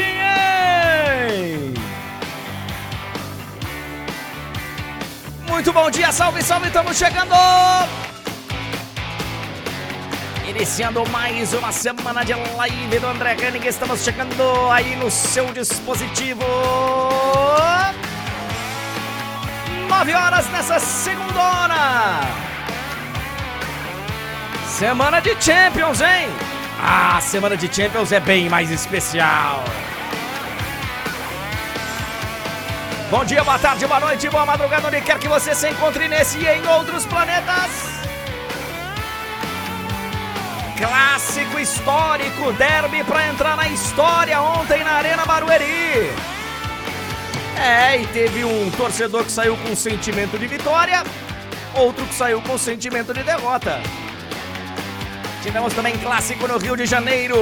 hein? Muito bom dia, salve, salve, estamos chegando! Iniciando mais uma semana de live do André Henning, estamos chegando aí no seu dispositivo. 9 horas nessa segunda hora. Semana de Champions, hein? Ah, semana de Champions é bem mais especial. Bom dia, boa tarde, boa noite, boa madrugada, onde quer que você se encontre nesse e em outros planetas. Clássico histórico, derby para entrar na história ontem na Arena Barueri. É, e teve um torcedor que saiu com sentimento de vitória, outro que saiu com sentimento de derrota. Tivemos também clássico no Rio de Janeiro.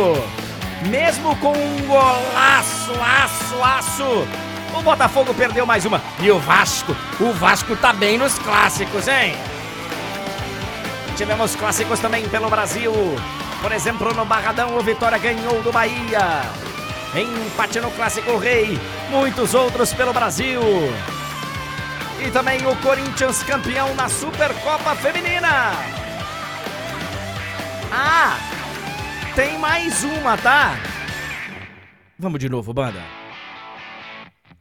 Mesmo com um golaço, aço, aço, o Botafogo perdeu mais uma. E o Vasco, o Vasco tá bem nos clássicos, hein? Tivemos clássicos também pelo Brasil. Por exemplo, no Barradão, o Vitória ganhou do Bahia. Empate no Clássico Rei. Muitos outros pelo Brasil. E também o Corinthians campeão na Supercopa Feminina. Ah, tem mais uma, tá? Vamos de novo, banda.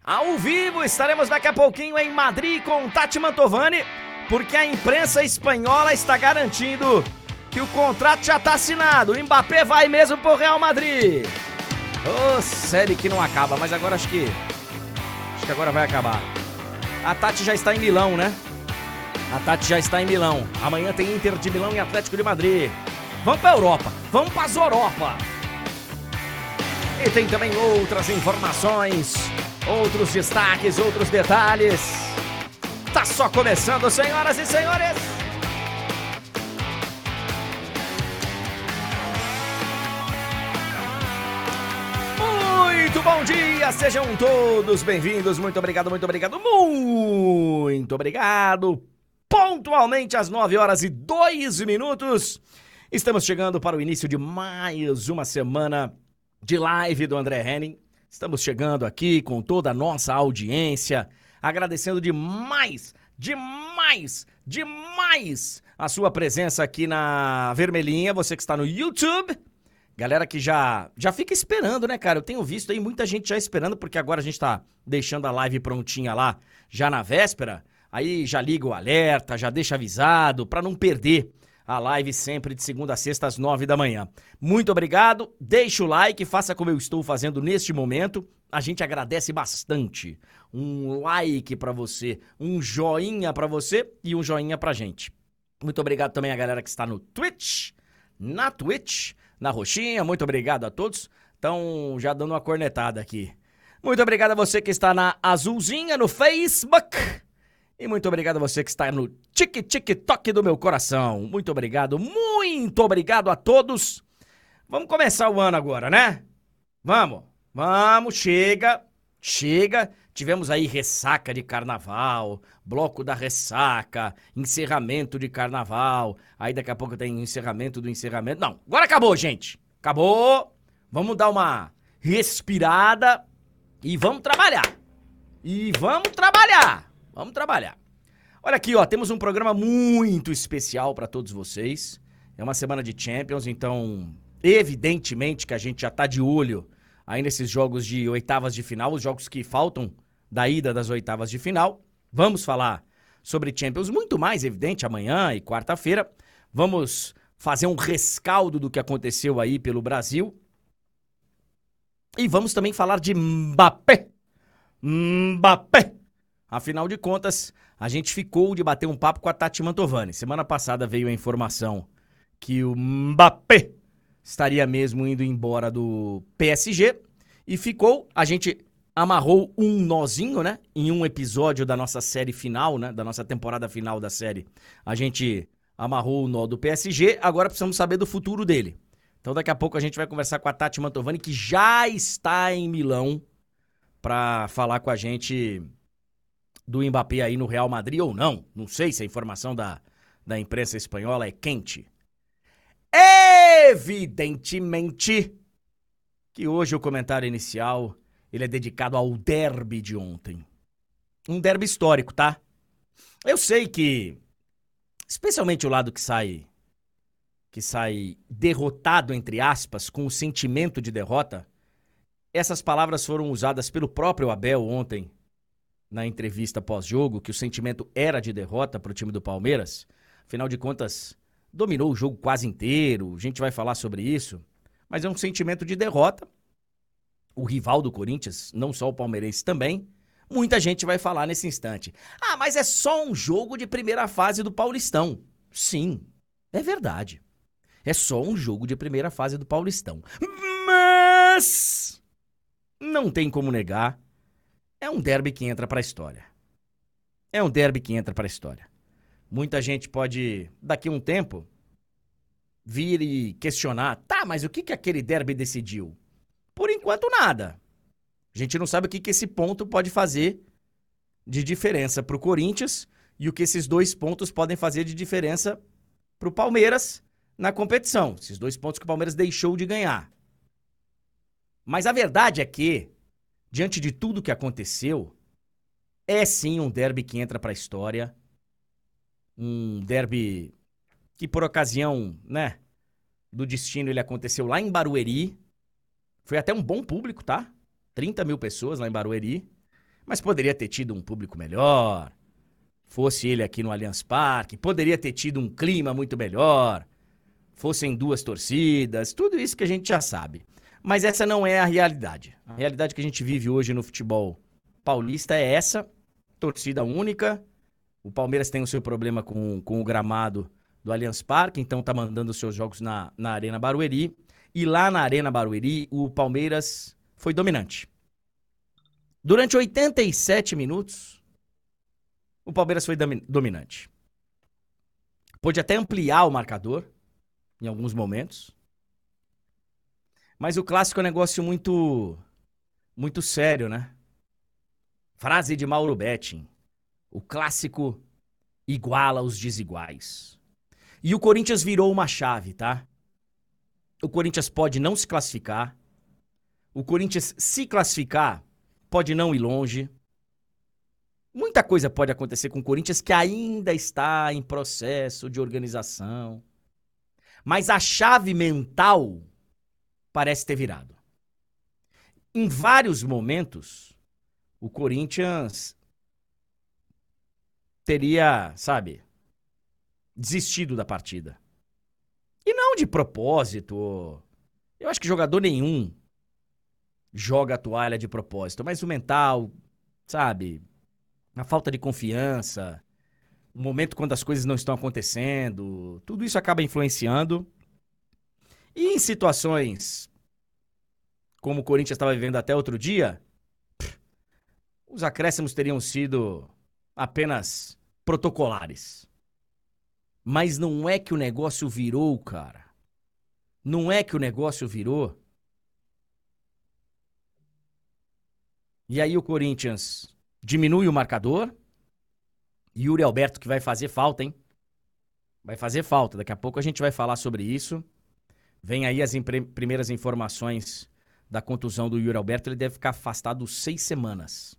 Ao vivo estaremos daqui a pouquinho em Madrid com Tati Mantovani, porque a imprensa espanhola está garantindo que o contrato já está assinado. O Mbappé vai mesmo pro Real Madrid. Ô, oh, série que não acaba, mas agora acho que. Acho que agora vai acabar. A Tati já está em Milão, né? A Tati já está em Milão. Amanhã tem Inter de Milão e Atlético de Madrid. Vamos pra Europa, vamos pra Europa. E tem também outras informações, outros destaques, outros detalhes. Tá só começando, senhoras e senhores. Muito bom dia, sejam todos bem-vindos. Muito obrigado, muito obrigado, muito obrigado. Pontualmente às 9 horas e 2 minutos. Estamos chegando para o início de mais uma semana de live do André Henning. Estamos chegando aqui com toda a nossa audiência, agradecendo demais, demais, demais a sua presença aqui na Vermelhinha, você que está no YouTube. Galera que já já fica esperando, né, cara? Eu tenho visto aí muita gente já esperando, porque agora a gente tá deixando a live prontinha lá, já na véspera. Aí já liga o alerta, já deixa avisado, para não perder a live sempre de segunda a sexta às nove da manhã. Muito obrigado, deixe o like, faça como eu estou fazendo neste momento. A gente agradece bastante. Um like para você, um joinha para você e um joinha pra gente. Muito obrigado também a galera que está no Twitch, na Twitch, na roxinha. Muito obrigado a todos. Então, já dando uma cornetada aqui. Muito obrigado a você que está na azulzinha no Facebook. E muito obrigado a você que está no tic tic do meu coração. Muito obrigado, muito obrigado a todos. Vamos começar o ano agora, né? Vamos, vamos, chega, chega. Tivemos aí ressaca de carnaval, bloco da ressaca, encerramento de carnaval. Aí daqui a pouco tem encerramento do encerramento. Não, agora acabou, gente. Acabou. Vamos dar uma respirada e vamos trabalhar. E vamos trabalhar. Vamos trabalhar. Olha aqui, ó, temos um programa muito especial para todos vocês. É uma semana de Champions, então evidentemente que a gente já tá de olho aí nesses jogos de oitavas de final, os jogos que faltam da ida das oitavas de final. Vamos falar sobre Champions muito mais evidente amanhã e quarta-feira. Vamos fazer um rescaldo do que aconteceu aí pelo Brasil. E vamos também falar de Mbappé. Mbappé Afinal de contas, a gente ficou de bater um papo com a Tati Mantovani. Semana passada veio a informação que o Mbappé estaria mesmo indo embora do PSG e ficou, a gente amarrou um nozinho, né? Em um episódio da nossa série final, né? Da nossa temporada final da série. A gente amarrou o nó do PSG, agora precisamos saber do futuro dele. Então daqui a pouco a gente vai conversar com a Tati Mantovani, que já está em Milão, para falar com a gente do Mbappé aí no Real Madrid ou não. Não sei se a informação da, da imprensa espanhola é quente. Evidentemente que hoje o comentário inicial ele é dedicado ao derby de ontem. Um derby histórico, tá? Eu sei que, especialmente o lado que sai que sai derrotado entre aspas com o sentimento de derrota, essas palavras foram usadas pelo próprio Abel ontem na entrevista pós-jogo, que o sentimento era de derrota para o time do Palmeiras. Afinal de contas, dominou o jogo quase inteiro, a gente vai falar sobre isso, mas é um sentimento de derrota. O rival do Corinthians, não só o palmeirense também, muita gente vai falar nesse instante. Ah, mas é só um jogo de primeira fase do Paulistão. Sim, é verdade. É só um jogo de primeira fase do Paulistão. Mas não tem como negar, é um derby que entra para a história. É um derby que entra para a história. Muita gente pode, daqui a um tempo, vir e questionar: tá, mas o que, que aquele derby decidiu? Por enquanto, nada. A gente não sabe o que, que esse ponto pode fazer de diferença para o Corinthians e o que esses dois pontos podem fazer de diferença para o Palmeiras na competição. Esses dois pontos que o Palmeiras deixou de ganhar. Mas a verdade é que, diante de tudo que aconteceu, é sim um derby que entra para a história um derby que por ocasião, né, do destino ele aconteceu lá em Barueri. Foi até um bom público, tá? 30 mil pessoas lá em Barueri. Mas poderia ter tido um público melhor. Fosse ele aqui no Allianz Parque, poderia ter tido um clima muito melhor. Fossem duas torcidas, tudo isso que a gente já sabe. Mas essa não é a realidade. A realidade que a gente vive hoje no futebol paulista é essa: torcida única, o Palmeiras tem o seu problema com, com o gramado do Allianz Parque, então tá mandando os seus jogos na, na Arena Barueri. E lá na Arena Barueri, o Palmeiras foi dominante. Durante 87 minutos, o Palmeiras foi dominante. Pôde até ampliar o marcador em alguns momentos. Mas o clássico é um negócio muito muito sério, né? Frase de Mauro Betting. O clássico iguala os desiguais. E o Corinthians virou uma chave, tá? O Corinthians pode não se classificar. O Corinthians se classificar pode não ir longe. Muita coisa pode acontecer com o Corinthians que ainda está em processo de organização. Mas a chave mental parece ter virado. Em vários momentos, o Corinthians teria, sabe, desistido da partida. E não de propósito. Eu acho que jogador nenhum joga a toalha de propósito, mas o mental, sabe, a falta de confiança, o momento quando as coisas não estão acontecendo, tudo isso acaba influenciando. E em situações como o Corinthians estava vivendo até outro dia, os acréscimos teriam sido apenas protocolares. Mas não é que o negócio virou, cara. Não é que o negócio virou. E aí o Corinthians diminui o marcador. Yuri Alberto que vai fazer falta, hein? Vai fazer falta. Daqui a pouco a gente vai falar sobre isso. Vem aí as primeiras informações da contusão do Yuri Alberto. Ele deve ficar afastado seis semanas.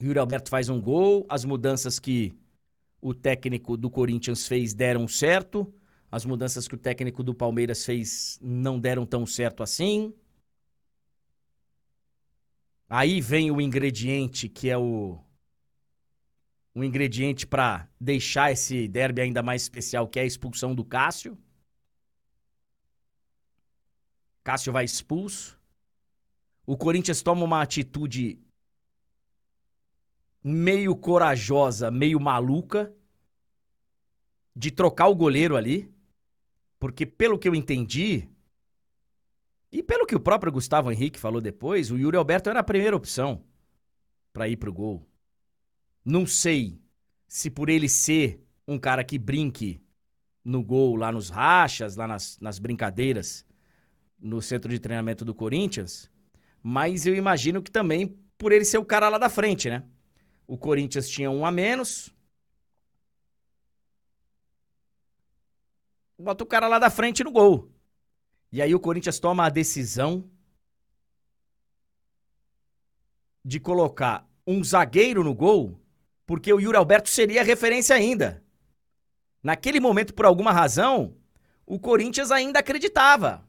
Yuri Alberto faz um gol, as mudanças que o técnico do Corinthians fez deram certo, as mudanças que o técnico do Palmeiras fez não deram tão certo assim. Aí vem o ingrediente que é o um ingrediente para deixar esse derby ainda mais especial, que é a expulsão do Cássio. Cássio vai expulso. O Corinthians toma uma atitude meio corajosa, meio maluca de trocar o goleiro ali, porque pelo que eu entendi e pelo que o próprio Gustavo Henrique falou depois, o Yuri Alberto era a primeira opção para ir pro gol. Não sei se por ele ser um cara que brinque no gol lá nos rachas, lá nas, nas brincadeiras no centro de treinamento do Corinthians, mas eu imagino que também por ele ser o cara lá da frente, né? O Corinthians tinha um a menos. Bota o cara lá da frente no gol. E aí o Corinthians toma a decisão de colocar um zagueiro no gol, porque o Yuri Alberto seria referência ainda. Naquele momento, por alguma razão, o Corinthians ainda acreditava.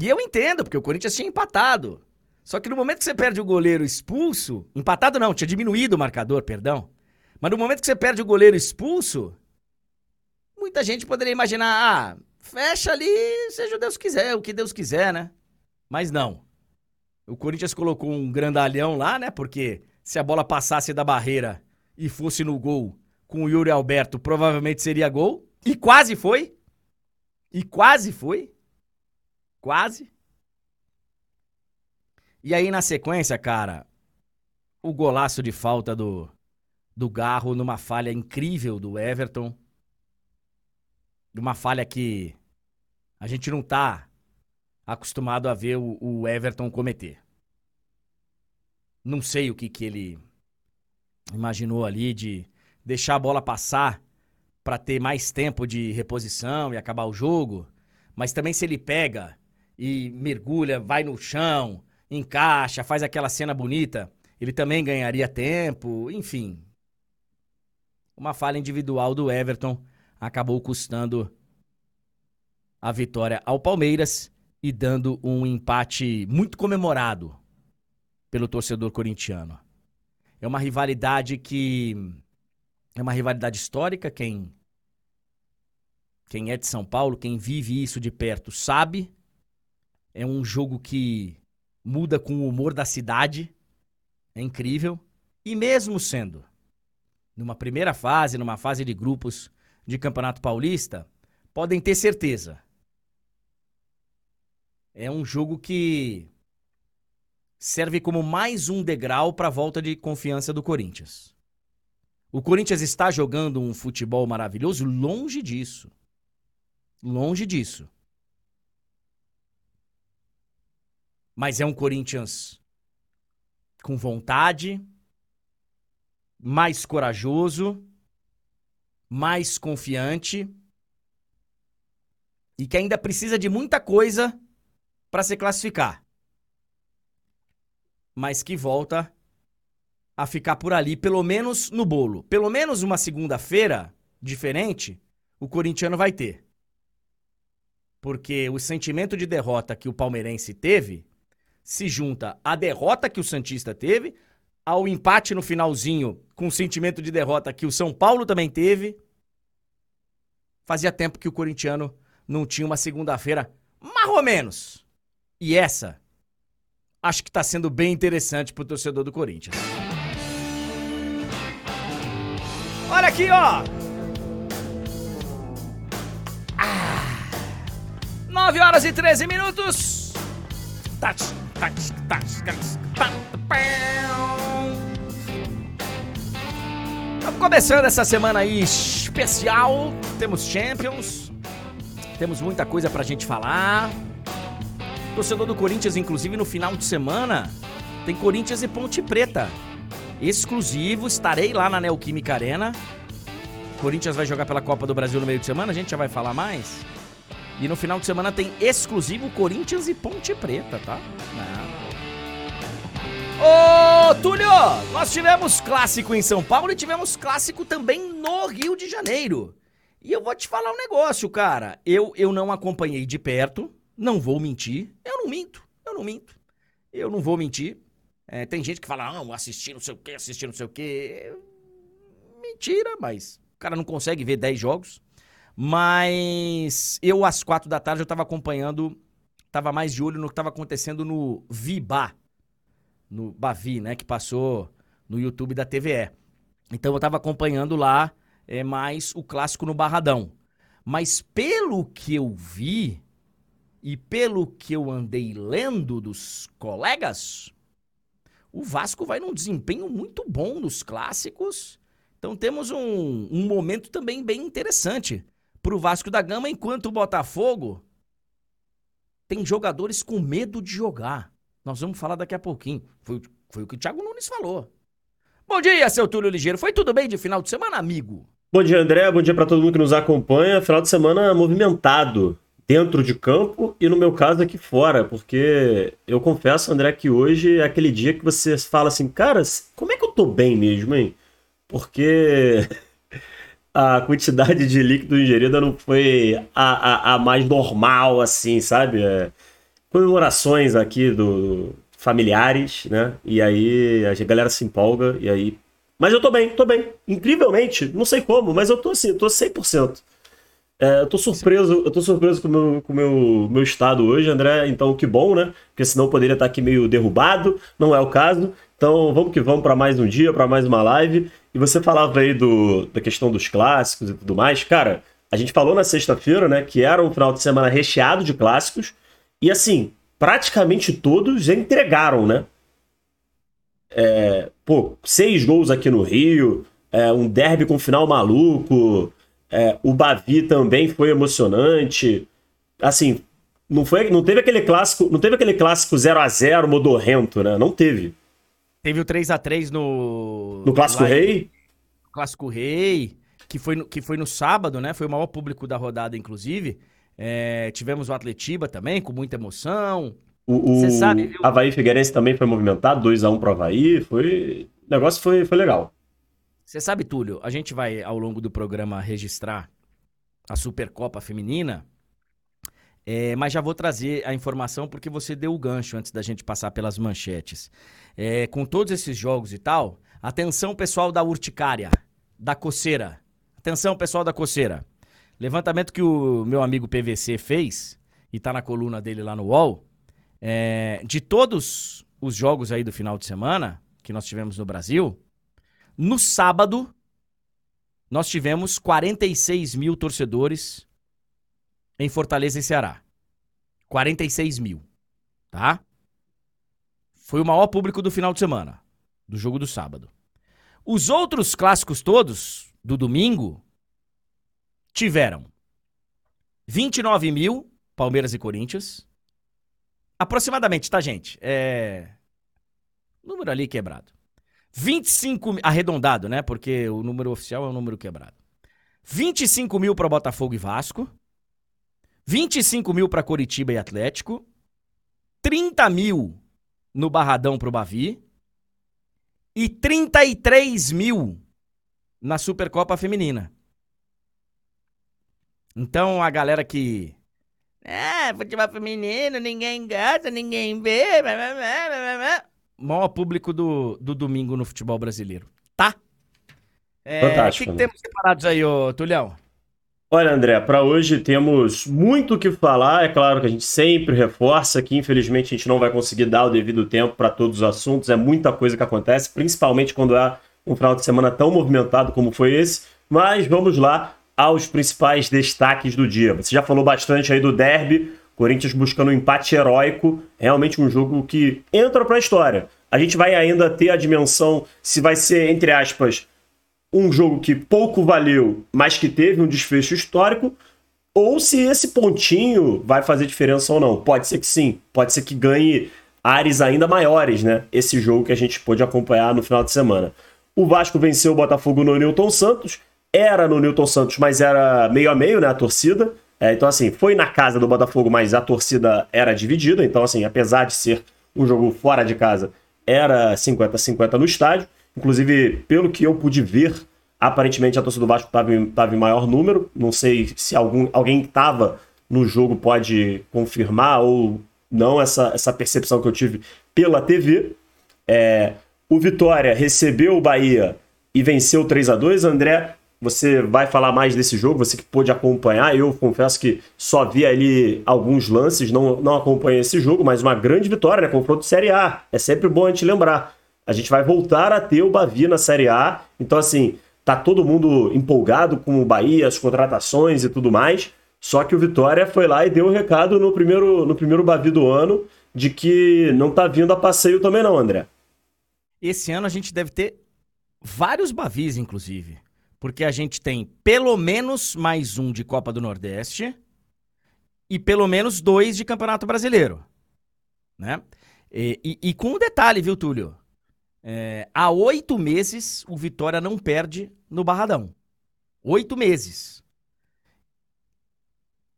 E eu entendo, porque o Corinthians tinha empatado. Só que no momento que você perde o goleiro expulso, empatado não, tinha diminuído o marcador, perdão. Mas no momento que você perde o goleiro expulso, muita gente poderia imaginar, ah, fecha ali, seja o Deus quiser, o que Deus quiser, né? Mas não. O Corinthians colocou um grandalhão lá, né? Porque se a bola passasse da barreira e fosse no gol com o Yuri Alberto, provavelmente seria gol. E quase foi. E quase foi. Quase. E aí, na sequência, cara, o golaço de falta do, do Garro numa falha incrível do Everton. Uma falha que a gente não tá acostumado a ver o, o Everton cometer. Não sei o que, que ele imaginou ali de deixar a bola passar para ter mais tempo de reposição e acabar o jogo. Mas também se ele pega e mergulha, vai no chão, encaixa, faz aquela cena bonita, ele também ganharia tempo, enfim. Uma falha individual do Everton acabou custando a vitória ao Palmeiras e dando um empate muito comemorado pelo torcedor corintiano. É uma rivalidade que é uma rivalidade histórica, quem quem é de São Paulo, quem vive isso de perto, sabe. É um jogo que muda com o humor da cidade. É incrível. E mesmo sendo numa primeira fase, numa fase de grupos de Campeonato Paulista, podem ter certeza é um jogo que serve como mais um degrau para a volta de confiança do Corinthians. O Corinthians está jogando um futebol maravilhoso? Longe disso. Longe disso. Mas é um Corinthians com vontade, mais corajoso, mais confiante e que ainda precisa de muita coisa para se classificar. Mas que volta a ficar por ali, pelo menos no bolo. Pelo menos uma segunda-feira diferente, o corintiano vai ter. Porque o sentimento de derrota que o palmeirense teve se junta à derrota que o Santista teve, ao empate no finalzinho com o sentimento de derrota que o São Paulo também teve. Fazia tempo que o corintiano não tinha uma segunda-feira mais ou menos e essa, acho que está sendo bem interessante pro torcedor do Corinthians. Olha aqui, ó. Ah, 9 horas e 13 minutos. Estamos começando essa semana aí especial. Temos Champions. Temos muita coisa pra gente falar. Torcedor do Corinthians, inclusive, no final de semana, tem Corinthians e Ponte Preta. Exclusivo, estarei lá na Neoquímica Arena. Corinthians vai jogar pela Copa do Brasil no meio de semana, a gente já vai falar mais. E no final de semana tem exclusivo Corinthians e Ponte Preta, tá? Ô, Túlio, nós tivemos clássico em São Paulo e tivemos clássico também no Rio de Janeiro. E eu vou te falar um negócio, cara. Eu, eu não acompanhei de perto, não vou mentir. Eu não minto. Eu não minto. Eu não vou mentir. É, tem gente que fala, não, assistir não sei o quê, assistir não sei o quê. Mentira, mas o cara não consegue ver 10 jogos. Mas eu, às quatro da tarde, eu tava acompanhando, tava mais de olho no que tava acontecendo no Viba, no Bavi, né, que passou no YouTube da TVE. Então eu tava acompanhando lá é, mais o clássico no Barradão. Mas pelo que eu vi, e pelo que eu andei lendo dos colegas, o Vasco vai num desempenho muito bom nos clássicos. Então temos um, um momento também bem interessante para o Vasco da Gama, enquanto o Botafogo tem jogadores com medo de jogar. Nós vamos falar daqui a pouquinho. Foi, foi o que o Thiago Nunes falou. Bom dia, seu Túlio Ligeiro. Foi tudo bem de final de semana, amigo? Bom dia, André. Bom dia para todo mundo que nos acompanha. Final de semana movimentado dentro de campo e no meu caso aqui fora, porque eu confesso, André, que hoje é aquele dia que você fala assim, cara, como é que eu tô bem mesmo, hein? Porque a quantidade de líquido ingerido não foi a, a, a mais normal, assim, sabe? É, comemorações aqui do familiares, né? E aí a galera se empolga e aí mas eu tô bem, tô bem. Incrivelmente, não sei como, mas eu tô assim, eu tô 100%. É, eu tô surpreso, eu tô surpreso com o meu, com meu, meu estado hoje, André. Então, que bom, né? Porque senão eu poderia estar aqui meio derrubado, não é o caso. Então, vamos que vamos para mais um dia, para mais uma live. E você falava aí do, da questão dos clássicos e tudo mais. Cara, a gente falou na sexta-feira, né, que era um final de semana recheado de clássicos. E assim, praticamente todos entregaram, né? É, pô, seis gols aqui no Rio, é, um derby com final maluco, é, o Bavi também foi emocionante. Assim, não foi, não teve aquele clássico, não teve aquele clássico 0 a 0 modorrento, né? Não teve. Teve o 3 a 3 no no Clássico no Rei? Clássico Rei, que foi, no, que foi no sábado, né? Foi o maior público da rodada, inclusive. É, tivemos o Atletiba também, com muita emoção. O, o sabe, viu? Havaí Figueirense também foi movimentado, 2x1 um pro Havaí. Foi... O negócio foi, foi legal. Você sabe, Túlio, a gente vai, ao longo do programa, registrar a Supercopa Feminina. É, mas já vou trazer a informação porque você deu o gancho antes da gente passar pelas manchetes. É, com todos esses jogos e tal, atenção pessoal da urticária, da coceira. Atenção pessoal da coceira. Levantamento que o meu amigo PVC fez, e tá na coluna dele lá no UOL, é, de todos os jogos aí do final de semana que nós tivemos no Brasil, no sábado, nós tivemos 46 mil torcedores em Fortaleza e Ceará. 46 mil, tá? Foi o maior público do final de semana, do jogo do sábado. Os outros clássicos todos, do domingo, tiveram 29 mil, Palmeiras e Corinthians. Aproximadamente, tá, gente? É. Número ali quebrado. 25 arredondado, né? Porque o número oficial é o número quebrado. 25 mil para Botafogo e Vasco. 25 mil para Coritiba e Atlético. 30 mil no Barradão pro Bavi. E 33 mil na Supercopa Feminina. Então a galera que. É, futebol feminino, ninguém gosta, ninguém vê. Blá, blá, blá, maior público do, do domingo no futebol brasileiro. Tá? É, Fantástico. O que, que temos separados aí, ô Tulhão? Olha, André, para hoje temos muito o que falar. É claro que a gente sempre reforça que, infelizmente, a gente não vai conseguir dar o devido tempo para todos os assuntos. É muita coisa que acontece, principalmente quando há um final de semana tão movimentado como foi esse. Mas vamos lá aos principais destaques do dia. Você já falou bastante aí do derby, Corinthians buscando um empate heróico, realmente um jogo que entra para a história. A gente vai ainda ter a dimensão se vai ser, entre aspas, um jogo que pouco valeu, mas que teve um desfecho histórico, ou se esse pontinho vai fazer diferença ou não. Pode ser que sim, pode ser que ganhe ares ainda maiores, né? Esse jogo que a gente pôde acompanhar no final de semana. O Vasco venceu o Botafogo no Newton Santos, era no Newton Santos, mas era meio a meio, né? A torcida. É, então, assim, foi na casa do Botafogo, mas a torcida era dividida. Então, assim, apesar de ser um jogo fora de casa, era 50-50 no estádio. Inclusive, pelo que eu pude ver, aparentemente a torcida do Vasco estava em, maior número. Não sei se algum, alguém que estava no jogo pode confirmar ou não essa, essa percepção que eu tive pela TV. É, o Vitória recebeu o Bahia e venceu 3 a 2 André, você vai falar mais desse jogo, você que pôde acompanhar. Eu confesso que só vi ali alguns lances, não, não acompanhei esse jogo, mas uma grande vitória, né? Confronto Série A. É sempre bom a gente lembrar. A gente vai voltar a ter o Bavi na Série A. Então, assim, tá todo mundo empolgado com o Bahia, as contratações e tudo mais. Só que o Vitória foi lá e deu o um recado no primeiro, no primeiro Bavi do ano de que não tá vindo a passeio também, não, André. Esse ano a gente deve ter vários Bavis, inclusive porque a gente tem pelo menos mais um de Copa do Nordeste e pelo menos dois de Campeonato Brasileiro, né? E, e, e com um detalhe, viu, Túlio? É, há oito meses o Vitória não perde no Barradão. Oito meses.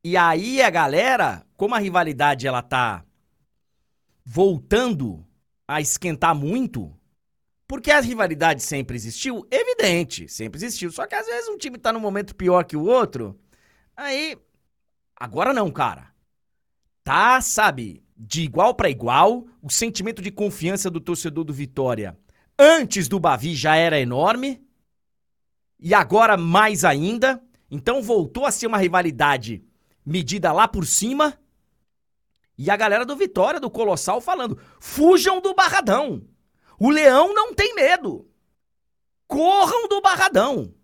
E aí a galera, como a rivalidade ela tá voltando a esquentar muito, porque a rivalidade sempre existiu, evidente, sempre existiu. Só que às vezes um time tá num momento pior que o outro, aí agora não, cara. Tá, sabe, de igual para igual, o sentimento de confiança do torcedor do Vitória antes do Bavi já era enorme e agora mais ainda. Então voltou a ser uma rivalidade medida lá por cima. E a galera do Vitória, do Colossal, falando: fujam do Barradão. O Leão não tem medo. Corram do Barradão.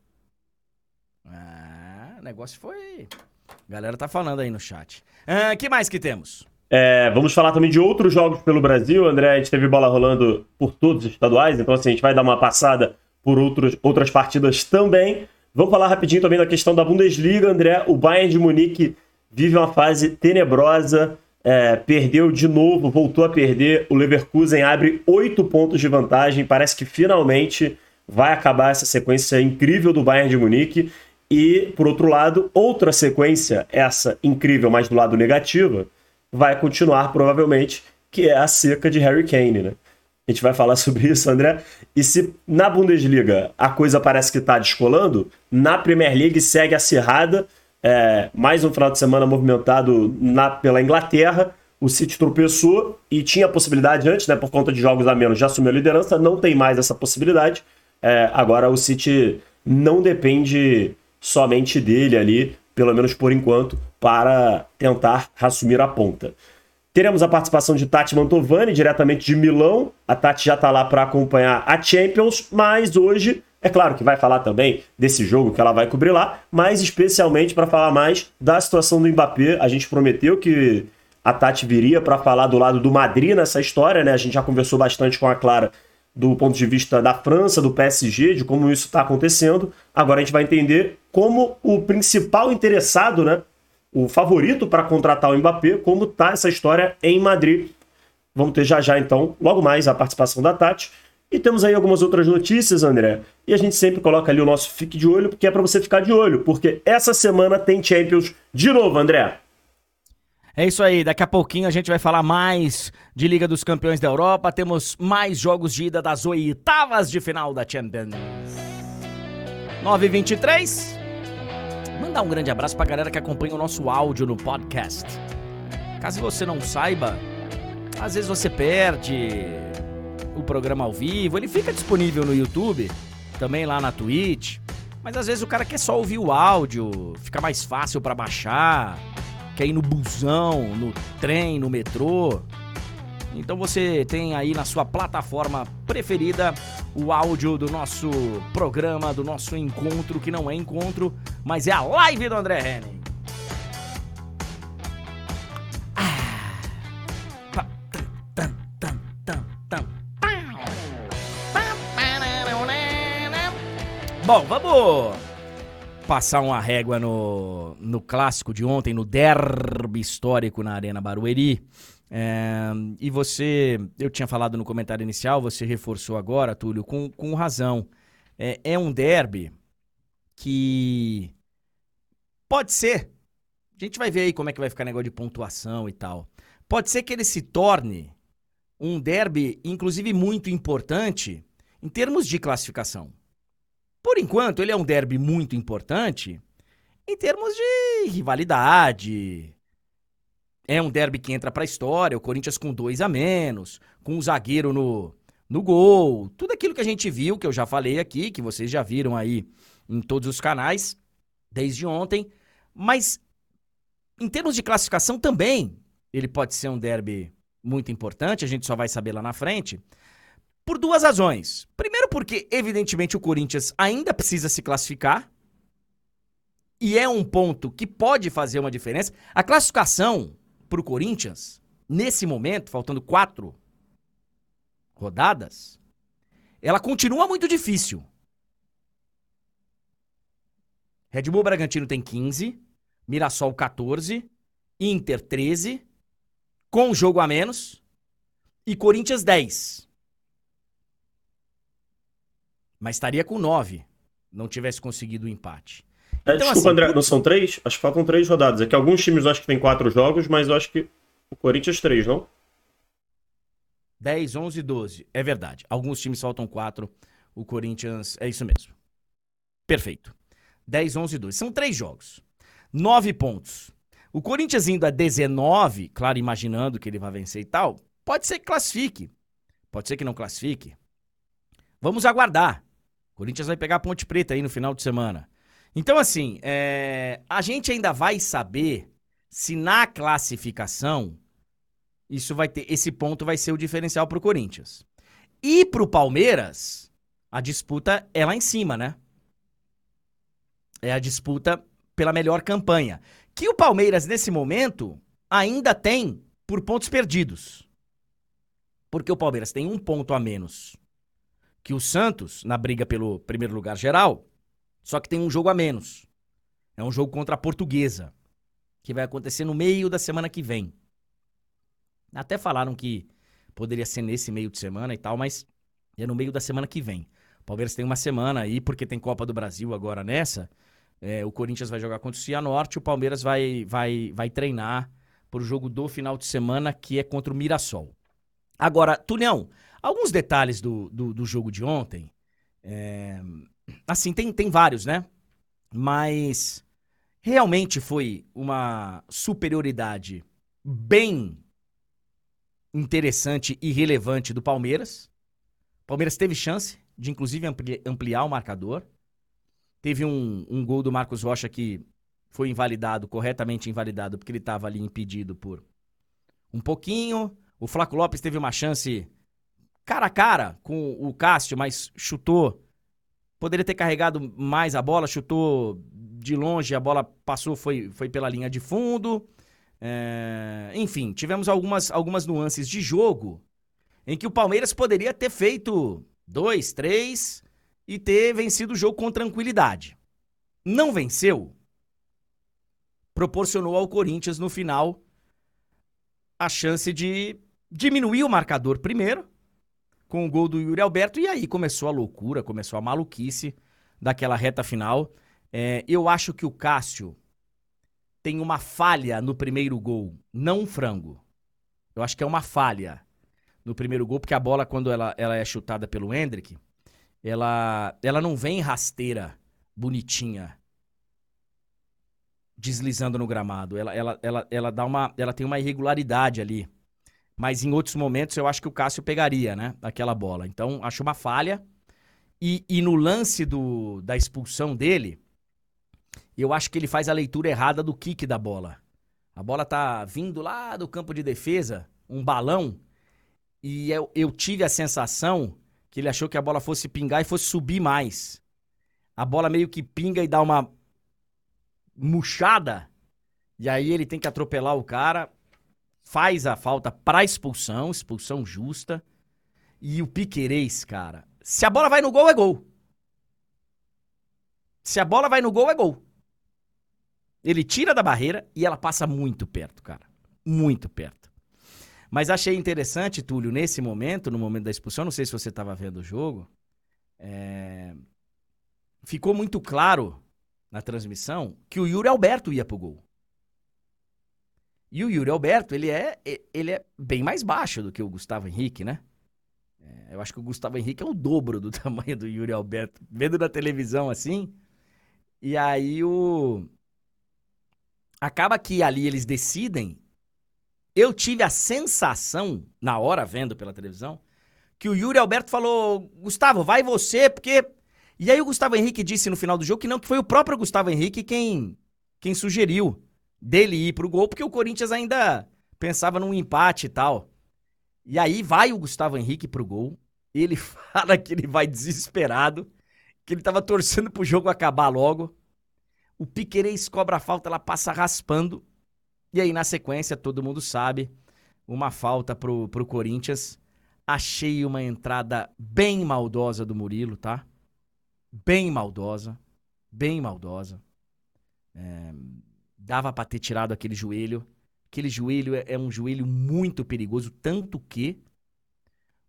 Ah, negócio foi. A galera tá falando aí no chat. Ah, que mais que temos? É, vamos falar também de outros jogos pelo Brasil. André, a gente teve bola rolando por todos os estaduais, então assim, a gente vai dar uma passada por outros, outras partidas também. Vamos falar rapidinho também da questão da Bundesliga, André. O Bayern de Munique vive uma fase tenebrosa, é, perdeu de novo, voltou a perder. O Leverkusen abre oito pontos de vantagem. Parece que finalmente vai acabar essa sequência incrível do Bayern de Munique. E, por outro lado, outra sequência, essa incrível, mas do lado negativo, vai continuar provavelmente, que é a seca de Harry Kane, né? A gente vai falar sobre isso, André. E se na Bundesliga a coisa parece que está descolando, na Premier League segue acirrada. É, mais um final de semana movimentado na, pela Inglaterra. O City tropeçou e tinha a possibilidade antes, né, por conta de jogos a menos, já assumiu a liderança. Não tem mais essa possibilidade. É, agora o City não depende somente dele ali, pelo menos por enquanto, para tentar assumir a ponta. Teremos a participação de Tati Mantovani, diretamente de Milão. A Tati já está lá para acompanhar a Champions, mas hoje, é claro que vai falar também desse jogo que ela vai cobrir lá, mas especialmente para falar mais da situação do Mbappé. A gente prometeu que a Tati viria para falar do lado do Madrid nessa história, né? A gente já conversou bastante com a Clara do ponto de vista da França, do PSG, de como isso está acontecendo. Agora a gente vai entender como o principal interessado, né, o favorito para contratar o Mbappé, como está essa história em Madrid. Vamos ter já já, então, logo mais a participação da Tati. E temos aí algumas outras notícias, André. E a gente sempre coloca ali o nosso Fique de Olho, porque é para você ficar de olho, porque essa semana tem Champions de novo, André. É isso aí, daqui a pouquinho a gente vai falar mais de Liga dos Campeões da Europa. Temos mais jogos de ida das oitavas de final da Champions. 9h23. Mandar um grande abraço pra galera que acompanha o nosso áudio no podcast. Caso você não saiba, às vezes você perde o programa ao vivo, ele fica disponível no YouTube, também lá na Twitch. Mas às vezes o cara quer só ouvir o áudio, fica mais fácil para baixar quer ir no busão, no trem, no metrô. Então você tem aí na sua plataforma preferida o áudio do nosso programa, do nosso encontro, que não é encontro, mas é a live do André Henning. Bom, vamos passar uma régua no, no clássico de ontem, no derby histórico na Arena Barueri. É, e você, eu tinha falado no comentário inicial, você reforçou agora, Túlio, com, com razão. É, é um derby que pode ser. A gente vai ver aí como é que vai ficar negócio de pontuação e tal. Pode ser que ele se torne um derby, inclusive muito importante, em termos de classificação. Por enquanto, ele é um derby muito importante em termos de rivalidade. É um derby que entra para a história, o Corinthians com dois a menos, com o um zagueiro no, no gol, tudo aquilo que a gente viu, que eu já falei aqui, que vocês já viram aí em todos os canais desde ontem. Mas em termos de classificação também, ele pode ser um derby muito importante, a gente só vai saber lá na frente. Por duas razões. Primeiro, porque, evidentemente, o Corinthians ainda precisa se classificar. E é um ponto que pode fazer uma diferença. A classificação para o Corinthians, nesse momento, faltando quatro rodadas, ela continua muito difícil. Red Bull Bragantino tem 15, Mirassol 14, Inter 13, com jogo a menos, e Corinthians 10 mas estaria com 9, não tivesse conseguido o empate. É, então, desculpa, assim, André, não são três? Acho que faltam três rodadas. É que alguns times eu acho que tem quatro jogos, mas eu acho que o Corinthians três, não? 10, 11, 12. É verdade. Alguns times faltam quatro. O Corinthians. É isso mesmo. Perfeito. 10, 11, 12. São três jogos. Nove pontos. O Corinthians indo a 19, claro, imaginando que ele vai vencer e tal, pode ser que classifique. Pode ser que não classifique. Vamos aguardar. O Corinthians vai pegar a Ponte Preta aí no final de semana. Então, assim, é... a gente ainda vai saber se na classificação isso vai ter. Esse ponto vai ser o diferencial pro Corinthians. E pro Palmeiras, a disputa é lá em cima, né? É a disputa pela melhor campanha. Que o Palmeiras, nesse momento, ainda tem por pontos perdidos. Porque o Palmeiras tem um ponto a menos que o Santos na briga pelo primeiro lugar geral, só que tem um jogo a menos. É um jogo contra a Portuguesa, que vai acontecer no meio da semana que vem. Até falaram que poderia ser nesse meio de semana e tal, mas é no meio da semana que vem. O Palmeiras tem uma semana aí, porque tem Copa do Brasil agora nessa. É, o Corinthians vai jogar contra o Cianorte, o Palmeiras vai, vai, vai treinar para o jogo do final de semana, que é contra o Mirassol. Agora, Tulhão, alguns detalhes do, do, do jogo de ontem. É, assim, tem, tem vários, né? Mas realmente foi uma superioridade bem interessante e relevante do Palmeiras. O Palmeiras teve chance de, inclusive, ampliar o marcador. Teve um, um gol do Marcos Rocha que foi invalidado, corretamente invalidado, porque ele estava ali impedido por um pouquinho. O Flaco Lopes teve uma chance cara a cara com o Cássio, mas chutou. Poderia ter carregado mais a bola, chutou de longe, a bola passou, foi, foi pela linha de fundo. É... Enfim, tivemos algumas, algumas nuances de jogo em que o Palmeiras poderia ter feito dois, três e ter vencido o jogo com tranquilidade. Não venceu, proporcionou ao Corinthians no final a chance de diminuir o marcador primeiro, com o gol do Yuri Alberto, e aí começou a loucura, começou a maluquice daquela reta final. É, eu acho que o Cássio tem uma falha no primeiro gol, não um frango. Eu acho que é uma falha no primeiro gol, porque a bola, quando ela, ela é chutada pelo Hendrick, ela, ela não vem rasteira, bonitinha, deslizando no gramado. Ela, ela, ela, ela, dá uma, ela tem uma irregularidade ali. Mas em outros momentos eu acho que o Cássio pegaria, né? Aquela bola. Então, acho uma falha. E, e no lance do, da expulsão dele, eu acho que ele faz a leitura errada do kick da bola. A bola tá vindo lá do campo de defesa, um balão, e eu, eu tive a sensação que ele achou que a bola fosse pingar e fosse subir mais. A bola meio que pinga e dá uma murchada, e aí ele tem que atropelar o cara faz a falta para expulsão, expulsão justa. E o Piquerez, cara, se a bola vai no gol, é gol. Se a bola vai no gol, é gol. Ele tira da barreira e ela passa muito perto, cara. Muito perto. Mas achei interessante, Túlio, nesse momento, no momento da expulsão, não sei se você estava vendo o jogo, é... ficou muito claro na transmissão que o Yuri Alberto ia pro gol. E o Yuri Alberto, ele é, ele é bem mais baixo do que o Gustavo Henrique, né? É, eu acho que o Gustavo Henrique é o dobro do tamanho do Yuri Alberto. Vendo na televisão assim. E aí o. Acaba que ali eles decidem. Eu tive a sensação, na hora vendo pela televisão, que o Yuri Alberto falou: Gustavo, vai você, porque. E aí o Gustavo Henrique disse no final do jogo que não, que foi o próprio Gustavo Henrique quem, quem sugeriu dele ir pro gol, porque o Corinthians ainda pensava num empate e tal. E aí vai o Gustavo Henrique pro gol. Ele fala que ele vai desesperado, que ele tava torcendo pro jogo acabar logo. O Piquerez cobra a falta, ela passa raspando. E aí, na sequência, todo mundo sabe, uma falta pro, pro Corinthians. Achei uma entrada bem maldosa do Murilo, tá? Bem maldosa. Bem maldosa. É, dava para ter tirado aquele joelho. Aquele joelho é, é, um joelho muito perigoso, tanto que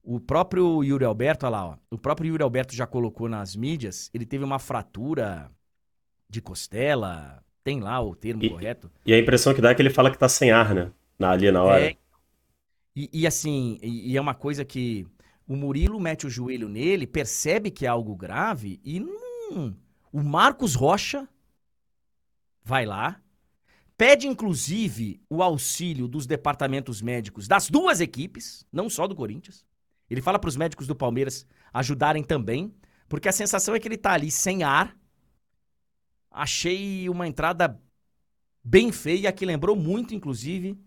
o próprio Yuri Alberto, olha lá, ó, o próprio Yuri Alberto já colocou nas mídias, ele teve uma fratura de costela, tem lá o termo E- correto. E a impressão que dá é que ele fala que tá sem ar, né? Na, ali na hora. É, e, e assim, e, e é uma coisa que o Murilo mete o joelho nele, percebe que é algo grave e hum, o Marcos Rocha vai lá, pede inclusive o auxílio dos departamentos médicos das duas equipes, não só do Corinthians. Ele fala para os médicos do Palmeiras ajudarem também, porque a sensação é que ele tá ali sem ar. Achei uma entrada bem feia, que lembrou muito, inclusive,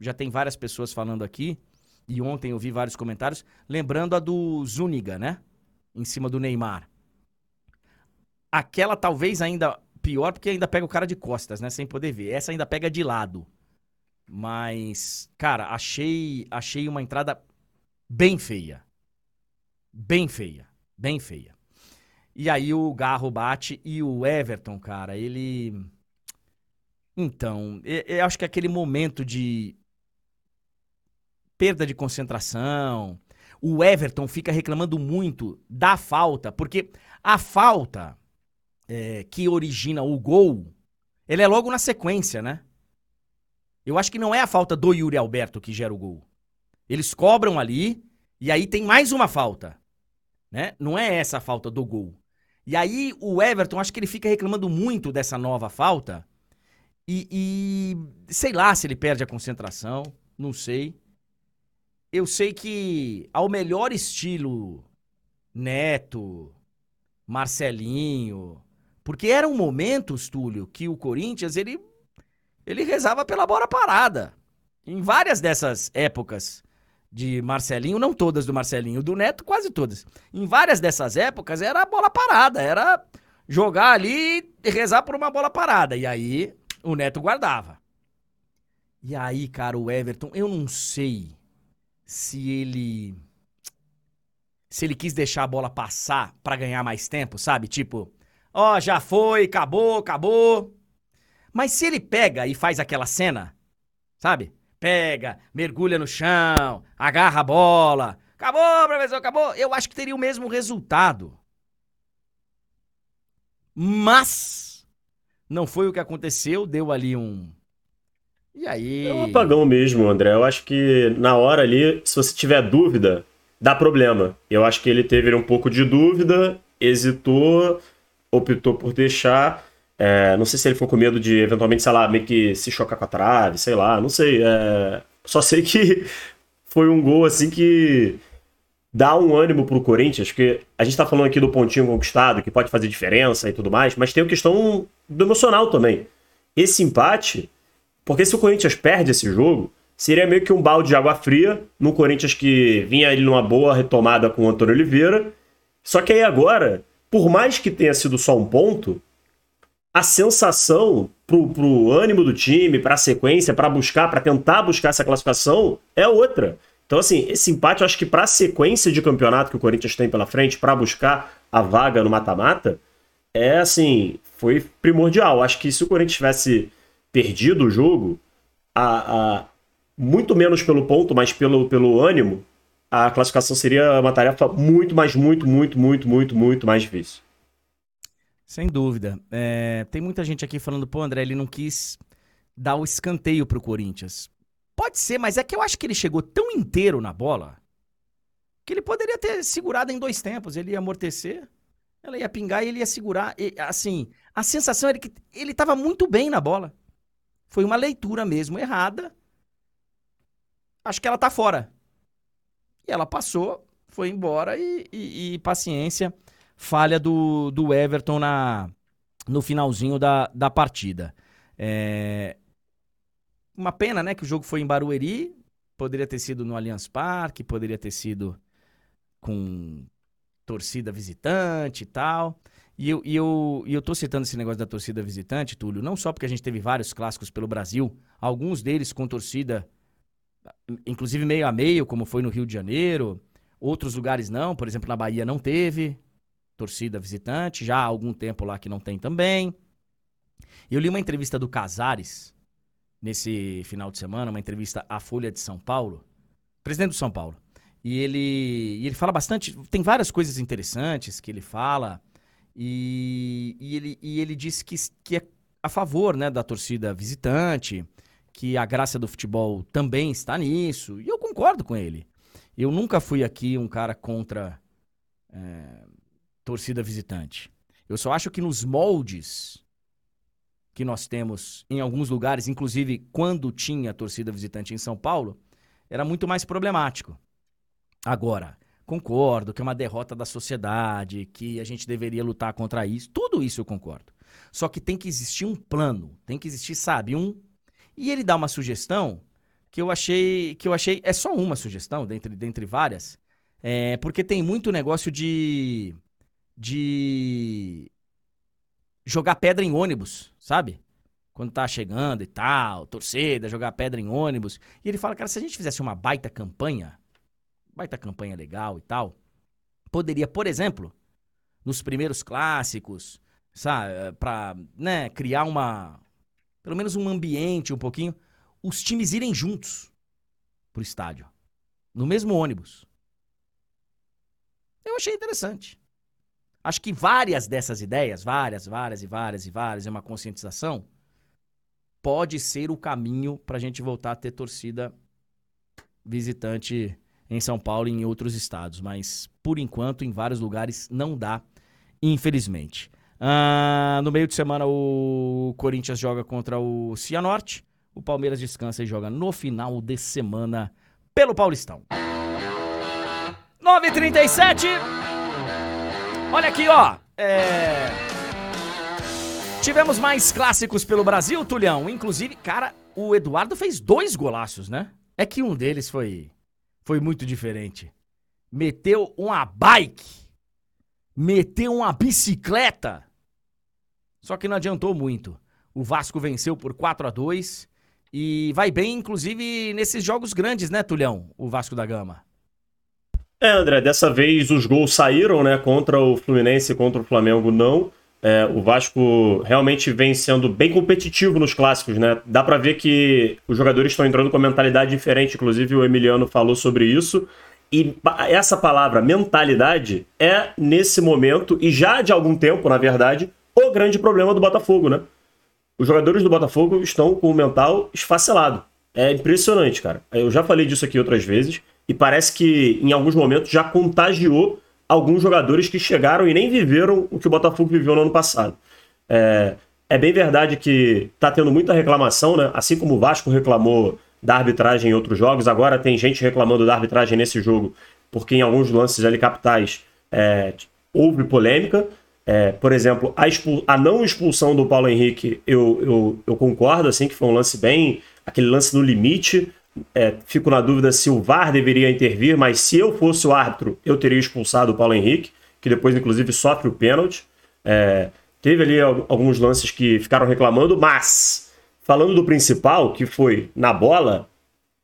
já tem várias pessoas falando aqui, e ontem eu vi vários comentários, lembrando a do Zúñiga, né? Em cima do Neymar. Aquela talvez ainda pior, porque ainda pega o cara de costas, né? Sem poder ver. Essa ainda pega de lado. Mas, cara, achei, achei uma entrada bem feia. Bem feia. Bem feia. E aí o Garro bate e o Everton, cara, ele. Então, eu, acho que aquele momento de perda de concentração. O Everton fica reclamando muito da falta, porque a falta é, que origina o gol, ele é logo na sequência, né? Eu acho que não é a falta do Yuri Alberto que gera o gol. Eles cobram ali e aí tem mais uma falta, né? Não é essa a falta do gol. E aí o Everton, acho que ele fica reclamando muito dessa nova falta e, e sei lá se ele perde a concentração, não sei. Eu sei que ao melhor estilo Neto, Marcelinho, porque eram momentos, Túlio, que o Corinthians ele ele rezava pela bola parada. Em várias dessas épocas de Marcelinho, não todas do Marcelinho, do Neto quase todas. Em várias dessas épocas era a bola parada, era jogar ali e rezar por uma bola parada. E aí o Neto guardava. E aí, cara, o Everton, eu não sei se ele se ele quis deixar a bola passar pra ganhar mais tempo, sabe? Tipo, ó, já foi, acabou, acabou. Mas se ele pega e faz aquela cena, sabe? Pega, mergulha no chão, agarra a bola. Acabou, professor, acabou. Eu acho que teria o mesmo resultado. Mas não foi o que aconteceu, deu ali um E aí É um apagão mesmo, André. Eu acho que na hora ali, se você tiver dúvida, dá problema. Eu acho que ele teve um pouco de dúvida, hesitou, optou por deixar. É, não sei se ele ficou com medo de, eventualmente, sei lá, meio que se chocar com a trave, sei lá, não sei. É, só sei que foi um gol assim que dá um ânimo pro Corinthians, porque a gente tá falando aqui do pontinho conquistado, que pode fazer diferença e tudo mais, mas tem a questão do emocional também. Esse empate, porque se o Corinthians perde esse jogo, seria meio que um balde de água fria no Corinthians que vinha ali numa boa retomada com o Antônio Oliveira. Só que aí agora, por mais que tenha sido só um ponto, a sensação pro, pro ânimo do time, pra sequência, pra buscar, pra tentar buscar essa classificação é outra. Então, assim, esse empate, eu acho que pra sequência de campeonato que o Corinthians tem pela frente, pra buscar a vaga no mata-mata, é assim, foi primordial. Acho que se o Corinthians tivesse perdido o jogo, a, a- muito menos pelo ponto, mas pelo, pelo ânimo, a classificação seria uma tarefa muito, mais, muito, muito, muito, muito, muito mais difícil. Sem dúvida. É, tem muita gente aqui falando, pô, André, ele não quis dar o escanteio pro Corinthians. Pode ser, mas é que eu acho que ele chegou tão inteiro na bola que ele poderia ter segurado em dois tempos. Ele ia amortecer, ela ia pingar e ele ia segurar. E, assim, a sensação era que ele estava muito bem na bola. Foi uma leitura mesmo errada. Acho que ela tá fora. E ela passou, foi embora e, e- e paciência falha do, do Everton na, no finalzinho da, da partida. É, Uma pena, né, que o jogo foi em Barueri. Poderia ter sido no Allianz Parque, poderia ter sido com torcida visitante e tal. E eu, e, eu, e eu tô citando esse negócio da torcida visitante, Túlio, não só porque a gente teve vários clássicos pelo Brasil, alguns deles com torcida, inclusive meio a meio, como foi no Rio de Janeiro, outros lugares não, por exemplo, na Bahia não teve torcida visitante, já há algum tempo lá que não tem também. Eu li uma entrevista do Casares nesse final de semana, uma entrevista à Folha de São Paulo, presidente do São Paulo. E ele, ele fala bastante, tem várias coisas interessantes que ele fala. E, e, ele, e ele disse que, que é a favor né, da torcida visitante, que a graça do futebol também está nisso. E eu concordo com ele. Eu nunca fui aqui um cara contra é, torcida visitante. Eu só acho que nos moldes que nós temos em alguns lugares, inclusive quando tinha torcida visitante em São Paulo, era muito mais problemático. Agora, concordo que é uma derrota da sociedade, que a gente deveria lutar contra isso. Tudo isso eu concordo. Só que tem que existir um plano, tem que existir, sabe, um. E ele dá uma sugestão que eu achei, que eu achei, é só uma sugestão dentre, dentre várias, é, porque tem muito negócio de de jogar pedra em ônibus, sabe? Quando tá chegando e tal, torcida, jogar pedra em ônibus. E ele fala, cara, se a gente fizesse uma baita campanha, baita campanha legal e tal, poderia, por exemplo, nos primeiros clássicos, sabe, eh, para né, criar uma, pelo menos um ambiente um pouquinho, os times irem juntos pro estádio, no mesmo ônibus. Eu achei interessante. Acho que várias dessas ideias, várias, várias e várias e várias, é uma conscientização, pode ser o caminho para a gente voltar a ter torcida visitante em São Paulo e em outros estados, mas por enquanto em vários lugares não dá, infelizmente. Ah, no meio de semana o Corinthians joga contra o Cianorte, o Palmeiras descansa e joga no final de semana pelo Paulistão. 9h37. Olha aqui, ó. É... Tivemos mais clássicos pelo Brasil, Tulhão. Inclusive, cara, o Eduardo fez dois golaços, né? É que um deles foi foi muito diferente. Meteu uma bike, meteu uma bicicleta. Só que não adiantou muito. O Vasco venceu por 4 a 2 e vai bem, inclusive, nesses jogos grandes, né, Tulhão? O Vasco da Gama. É, André, dessa vez os gols saíram, né? Contra o Fluminense e contra o Flamengo, não. É, o Vasco realmente vem sendo bem competitivo nos clássicos, né? Dá para ver que os jogadores estão entrando com uma mentalidade diferente, inclusive o Emiliano falou sobre isso. E essa palavra mentalidade é, nesse momento, e já de algum tempo, na verdade, o grande problema do Botafogo, né? Os jogadores do Botafogo estão com o mental esfacelado. É impressionante, cara. Eu já falei disso aqui outras vezes, e parece que em alguns momentos já contagiou alguns jogadores que chegaram e nem viveram o que o Botafogo viveu no ano passado. É, é bem verdade que está tendo muita reclamação, né? Assim como o Vasco reclamou da arbitragem em outros jogos, agora tem gente reclamando da arbitragem nesse jogo, porque em alguns lances ali capitais é, houve polêmica. É, por exemplo, a, a, não expulsão do Paulo Henrique, eu, eu, eu, concordo, assim, que foi um lance bem. aquele lance no limite. É, fico na dúvida se o VAR deveria intervir, mas se eu fosse o árbitro, eu teria expulsado o Paulo Henrique, que depois, inclusive, sofre o pênalti. É, teve ali alguns lances que ficaram reclamando, mas falando do principal, que foi na bola,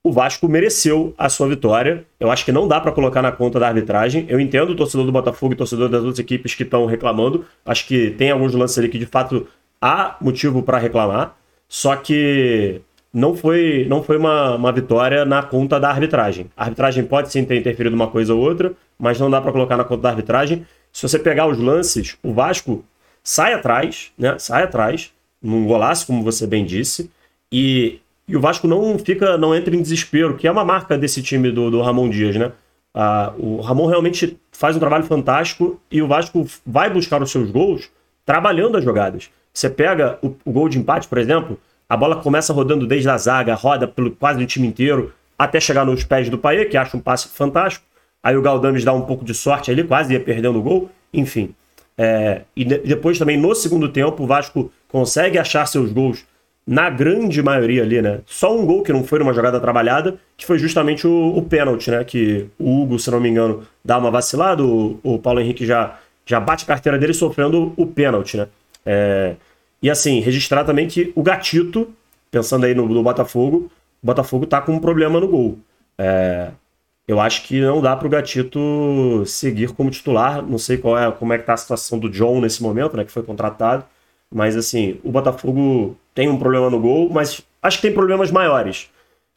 o Vasco mereceu a sua vitória. Eu acho que não dá para colocar na conta da arbitragem. Eu entendo o torcedor do Botafogo e o torcedor das outras equipes que estão reclamando. Acho que tem alguns lances ali que de fato há motivo para reclamar. Só que não foi, não foi uma, uma vitória na conta da arbitragem. A arbitragem pode sim ter interferido uma coisa ou outra, mas não dá para colocar na conta da arbitragem. Se você pegar os lances, o Vasco sai atrás, né? Sai atrás, num golaço, como você bem disse, e, e o Vasco não fica, não entra em desespero, que é uma marca desse time do, do Ramon Dias, né? Ah, o Ramon realmente faz um trabalho fantástico e o Vasco vai buscar os seus gols trabalhando as jogadas. Você pega o, o gol de empate, por exemplo, a bola começa rodando desde a zaga, roda pelo quase o time inteiro, até chegar nos pés do Paê, que acha um passe fantástico. Aí o Galdames dá um pouco de sorte ali, quase ia perdendo o gol. Enfim. É, e depois também no segundo tempo, o Vasco consegue achar seus gols na grande maioria ali, né? Só um gol que não foi numa jogada trabalhada, que foi justamente o, o pênalti, né? Que o Hugo, se não me engano, dá uma vacilada, o, o Paulo Henrique já, já bate a carteira dele sofrendo o pênalti, né? É, e assim, registrar também que o Gatito, pensando aí no, no Botafogo, o Botafogo tá com um problema no gol. É, eu acho que não dá para o Gatito seguir como titular. Não sei qual é, como é que tá a situação do John nesse momento, né, que foi contratado. Mas assim, o Botafogo tem um problema no gol, mas acho que tem problemas maiores.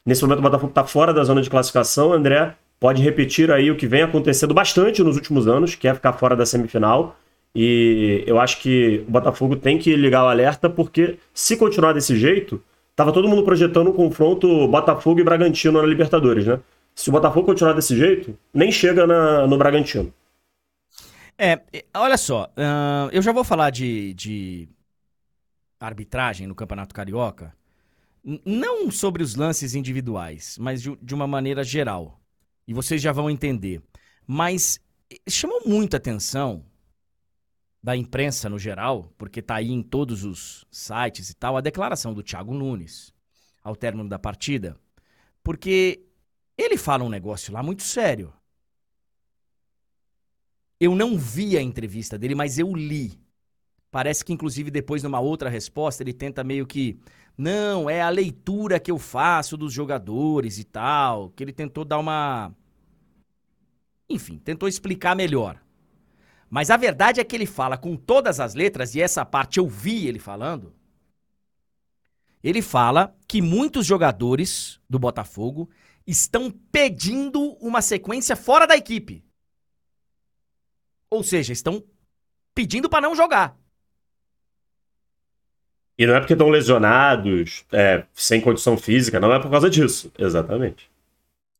Nesse momento o Botafogo está fora da zona de classificação. André pode repetir aí o que vem acontecendo bastante nos últimos anos, que é ficar fora da semifinal. E eu acho que o Botafogo tem que ligar o alerta, porque se continuar desse jeito, tava todo mundo projetando um confronto Botafogo e Bragantino na Libertadores, né? Se o Botafogo continuar desse jeito, nem chega na, no Bragantino. É, olha só, uh, eu já vou falar de, de arbitragem no Campeonato Carioca, não sobre os lances individuais, mas de, de uma maneira geral. E vocês já vão entender. Mas chamou muita atenção da imprensa no geral, porque tá aí em todos os sites e tal, a declaração do Thiago Nunes ao término da partida, porque ele fala um negócio lá muito sério. Eu não vi a entrevista dele, mas eu li. Parece que, inclusive, depois, numa outra resposta, ele tenta meio que. Não, é a leitura que eu faço dos jogadores e tal. Que ele tentou dar uma. Enfim, tentou explicar melhor. Mas a verdade é que ele fala com todas as letras, e essa parte eu vi ele falando. Ele fala que muitos jogadores do Botafogo estão pedindo uma sequência fora da equipe. Ou seja, estão pedindo para não jogar. E não é porque estão lesionados, é, sem condição física, não é por causa disso. Exatamente.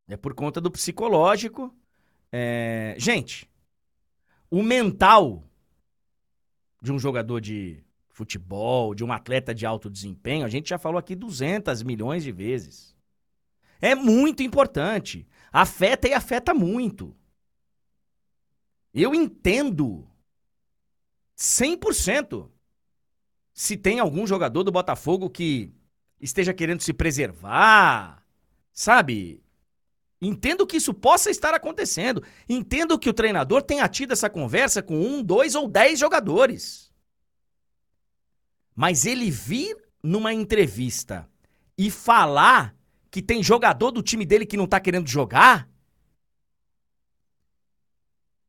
É por conta do psicológico. É... Gente, o mental de um jogador de futebol, de um atleta de alto desempenho, a gente já falou aqui 200 milhões de vezes. É muito importante. Afeta e afeta muito. Eu entendo 100% se tem algum jogador do Botafogo que esteja querendo se preservar, sabe? Entendo que isso possa estar acontecendo. Entendo que o treinador tenha tido essa conversa com um, dois ou dez jogadores. Mas ele vir numa entrevista e falar que tem jogador do time dele que não tá querendo jogar,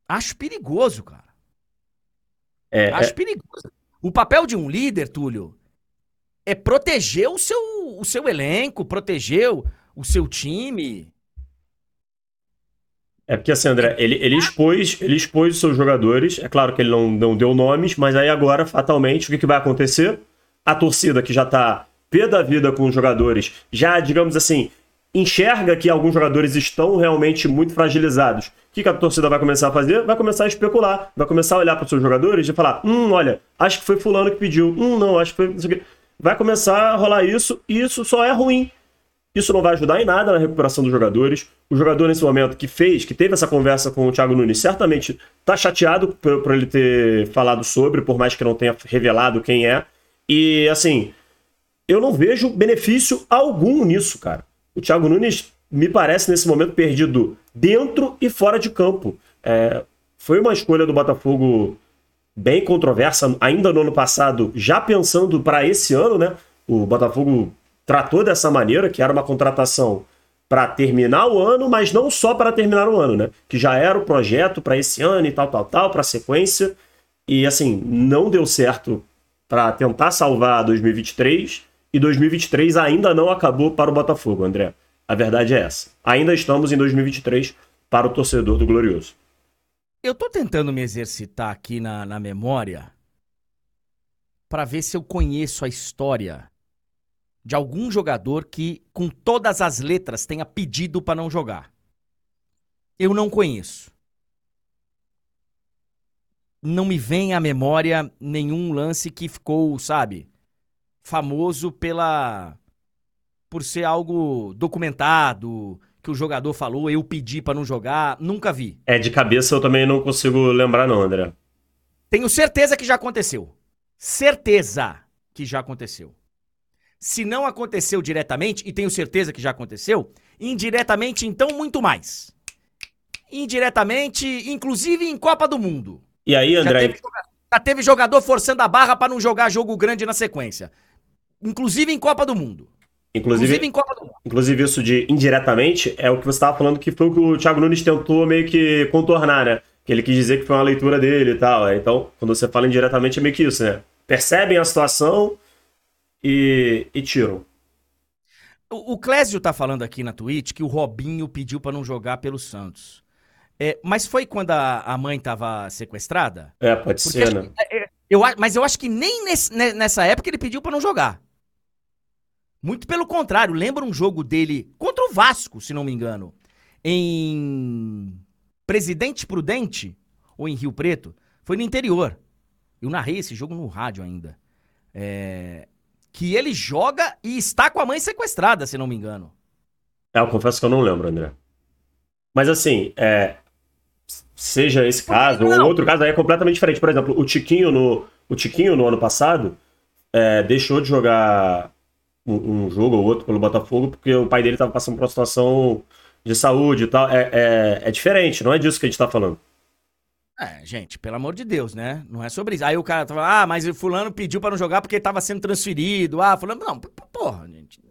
acho perigoso, cara. É, acho é... perigoso. O papel de um líder, Túlio, é proteger o seu, o seu elenco, proteger o, o seu time. É porque assim, André, ele, ele, expôs, ele expôs os seus jogadores. É claro que ele não, não deu nomes, mas aí agora, fatalmente, o que, que vai acontecer? A torcida que já tá pé da vida com os jogadores, já, digamos assim, enxerga que alguns jogadores estão realmente muito fragilizados. Que a torcida vai começar a fazer? Vai começar a especular, vai começar a olhar para os seus jogadores e falar: hum, olha, acho que foi Fulano que pediu, hum, não, acho que foi. Vai começar a rolar isso, e isso só é ruim. Isso não vai ajudar em nada na recuperação dos jogadores. O jogador, nesse momento, que fez, que teve essa conversa com o Thiago Nunes, certamente está chateado por, por, ele ter falado sobre, por mais que não tenha revelado quem é. E, assim, eu não vejo benefício algum nisso, cara. O Thiago Nunes me parece, nesse momento, perdido dentro e fora de campo. É, foi uma escolha do Botafogo bem controversa, ainda no ano passado, já pensando para esse ano, né? O Botafogo tratou dessa maneira, que era uma contratação para terminar o ano, mas não só para terminar o ano, né? Que já era o projeto para esse ano e tal, tal, tal, para sequência. E assim, não deu certo para tentar salvar 2023 e 2023 ainda não acabou para o Botafogo, André. A verdade é essa. Ainda estamos em 2023 para o torcedor do Glorioso. Eu tô tentando me exercitar aqui na, na memória para ver se eu conheço a história de algum jogador que, com todas as letras, tenha pedido para não jogar. Eu não conheço. Não me vem à memória nenhum lance que ficou, sabe, famoso pela por ser algo documentado, que o jogador falou, eu pedi para não jogar, nunca vi. É, de cabeça eu também não consigo lembrar não, André. Tenho certeza que já aconteceu. Certeza que já aconteceu. Se não aconteceu diretamente, e tenho certeza que já aconteceu, indiretamente, então, muito mais. Indiretamente, inclusive em Copa do Mundo. E aí, André? Já teve, já teve jogador forçando a barra para não jogar jogo grande na sequência. Inclusive em Copa do Mundo. Inclusive, inclusive, em Copa do Mundo. Inclusive, isso de indiretamente é o que você estava falando que foi o que o Thiago Nunes tentou meio que contornar, né? Que ele quis dizer que foi uma leitura dele e tal. Então, quando você fala indiretamente, é meio que isso, né? Percebem a situação e, e tiram. O, o Clésio tá falando aqui na Twitch que o Robinho pediu para não jogar pelo Santos. É, mas foi quando a, a mãe estava sequestrada? É, pode Porque ser, né? É, eu, mas eu acho que nem nesse, nessa época ele pediu para não jogar. Muito pelo contrário, lembra um jogo dele contra o Vasco, se não me engano, em Presidente Prudente ou em Rio Preto, foi no interior. Eu narrei esse jogo no rádio ainda. É... Que ele joga e está com a mãe sequestrada, se não me engano. É, eu confesso que eu não lembro, André. Mas assim, é... seja esse caso ou outro caso, aí é completamente diferente. Por exemplo, o Tiquinho no, o Tiquinho, no ano passado é... deixou de jogar um, um, jogo ou outro pelo Botafogo porque o pai dele estava passando por uma situação de saúde e tal. É, é, é diferente, não é disso que a gente está falando. É, gente, pelo amor de Deus, né? Não é sobre isso. Aí o cara tá falando, ah, mas o fulano pediu para não jogar porque tava sendo transferido. Ah, fulano. Não, porra, gente.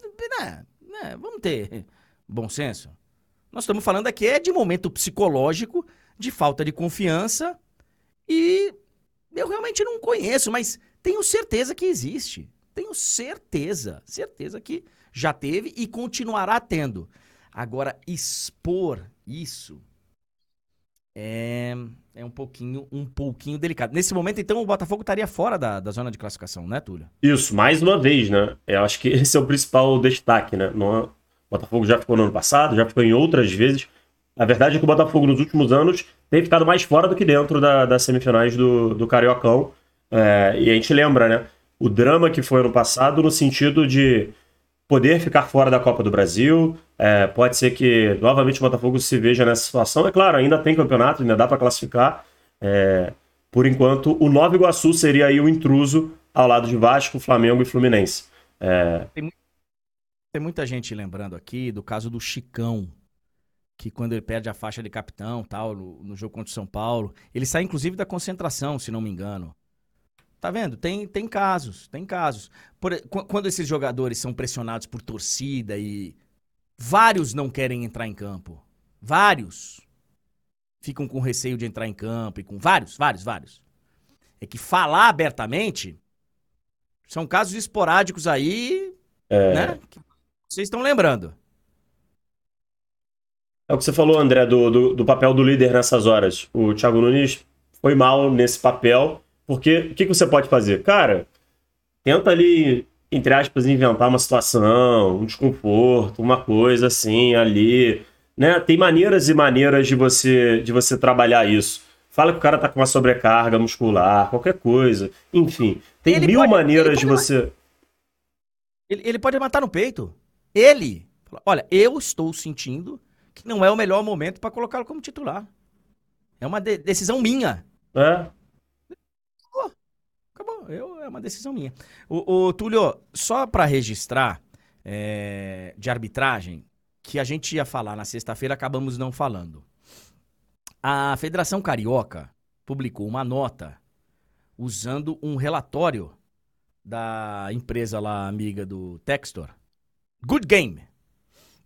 Né, né, vamos ter bom senso. Nós estamos falando aqui é de momento psicológico, de falta de confiança. E eu realmente não conheço, mas tenho certeza que existe. Tenho certeza, certeza que já teve e continuará tendo. Agora, expor isso é, é um pouquinho um pouquinho delicado. Nesse momento, então, o Botafogo estaria fora da, da zona de classificação, né, Túlio? Isso, mais uma vez, né? Eu acho que esse é o principal destaque, né? No, o Botafogo já ficou no ano passado, já ficou em outras vezes. A verdade é que o Botafogo, nos últimos anos, tem ficado mais fora do que dentro da, das semifinais do, do Cariocão. É, e a gente lembra, né? O drama que foi ano passado, no sentido de poder ficar fora da Copa do Brasil. É, pode ser que novamente o Botafogo se veja nessa situação. É claro, ainda tem campeonato, ainda dá para classificar. É, por enquanto, o Nova Iguaçu seria aí o intruso ao lado de Vasco, Flamengo e Fluminense. É... Tem, tem, muita gente lembrando aqui do caso do Chicão, que quando ele perde a faixa de capitão, tal, no, no jogo contra o São Paulo, ele sai inclusive da concentração, se não me engano. Tá vendo? Tem, tem casos, tem casos. Por, quando esses jogadores são pressionados por torcida e vários não querem entrar em campo. Vários ficam com receio de entrar em campo e com vários, vários, vários. É que falar abertamente são casos esporádicos aí, é... né? Que vocês estão lembrando. É o que você falou, André, do, do, do papel do líder nessas horas. O Thiago Nunes foi mal nesse papel porque o que, que você pode fazer? Cara, tenta ali, entre aspas, inventar uma situação, um desconforto, uma coisa assim, ali. Né? Tem maneiras e maneiras de você, de você trabalhar isso. Fala que o cara tá com uma sobrecarga muscular, qualquer coisa. Enfim, tem ele mil pode, maneiras de você. Ele, ele pode matar no peito. Ele. Olha, eu estou sentindo que não é o melhor momento para colocá-lo como titular. É uma de decisão minha. É. Eu, é uma decisão minha. O, o Túlio, só para registrar é, de arbitragem, que a gente ia falar na sexta-feira, acabamos não falando. A Federação Carioca publicou uma nota usando um relatório da empresa lá amiga do Textor, Good Game,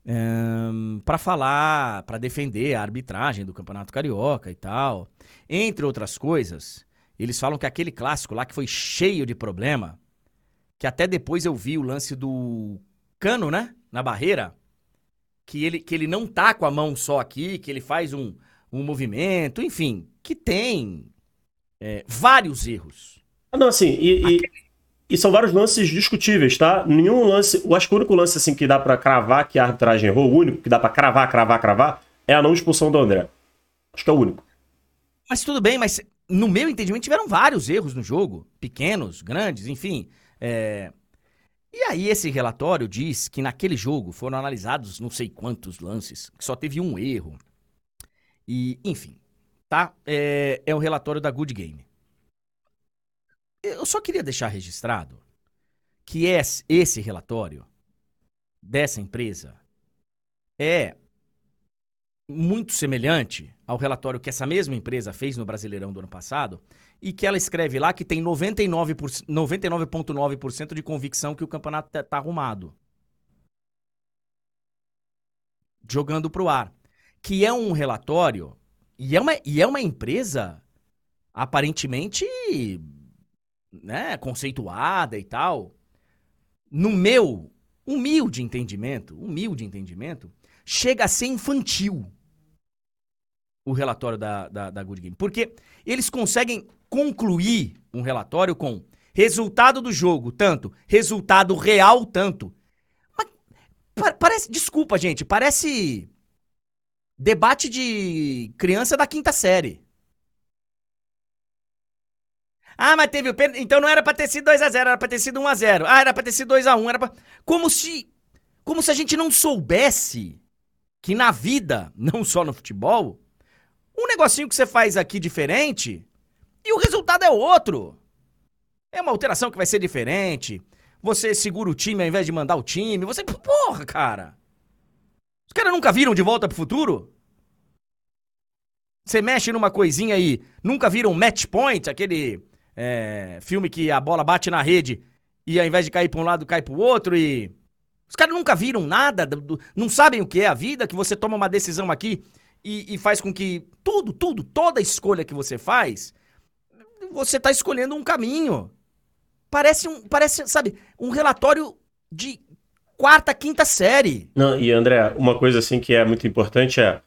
um, para falar, para defender a arbitragem do Campeonato Carioca e tal. Entre outras coisas, eles falam que aquele clássico lá que foi cheio de problema, que até depois eu vi o lance do Cano, né? Na barreira, que ele, que ele não tá com a mão só aqui, que ele faz um, um movimento, enfim, que tem é, vários erros. Ah, não, assim, e, Aquele... e, e, são vários lances discutíveis, tá? Nenhum lance, eu acho que o único lance assim que dá para cravar que a arbitragem errou, o único que dá para cravar, cravar, cravar, é a não expulsão do André. Acho que é o único. Mas tudo bem, mas no meu entendimento, tiveram vários erros no jogo, pequenos, grandes, enfim. É... E aí esse relatório diz que naquele jogo foram analisados não sei quantos lances, que só teve um erro. E, enfim, tá? É, é relatório da Good Game. Eu só queria deixar registrado que esse relatório dessa empresa é muito semelhante ao relatório que essa mesma empresa fez no Brasileirão do ano passado e que ela escreve lá que tem 99,9% 99 de convicção que o campeonato está tá arrumado. Jogando para o ar. Que é um relatório e é uma, e é uma empresa aparentemente né, conceituada e tal. No meu humilde entendimento, humilde entendimento, chega a ser infantil. O relatório da, da, da Good Game. Porque eles conseguem concluir um relatório com resultado do jogo, tanto, resultado real, tanto. Mas, pa parece, desculpa, gente, parece debate de criança da quinta série. Ah, mas teve o pênalti. Então não era pra ter sido 2x0, era pra ter sido 1x0. Ah, era pra ter sido 2x1. Era pra... Como se. Como se a gente não soubesse que na vida, não só no futebol, um negocinho que você faz aqui diferente e o resultado é outro. É uma alteração que vai ser diferente. Você segura o time ao invés de mandar o time. Você. Porra, cara! Os caras nunca viram de volta pro futuro? Você mexe numa coisinha aí, nunca viram match point, aquele é, filme que a bola bate na rede e ao invés de cair para um lado, cai para o outro e. Os caras nunca viram nada, não sabem o que é a vida, que você toma uma decisão aqui e, e faz com que tudo, tudo, toda escolha que você faz, você está escolhendo um caminho. Parece um, parece, sabe, um relatório de quarta, quinta série. Não, e André, uma coisa assim que é muito importante é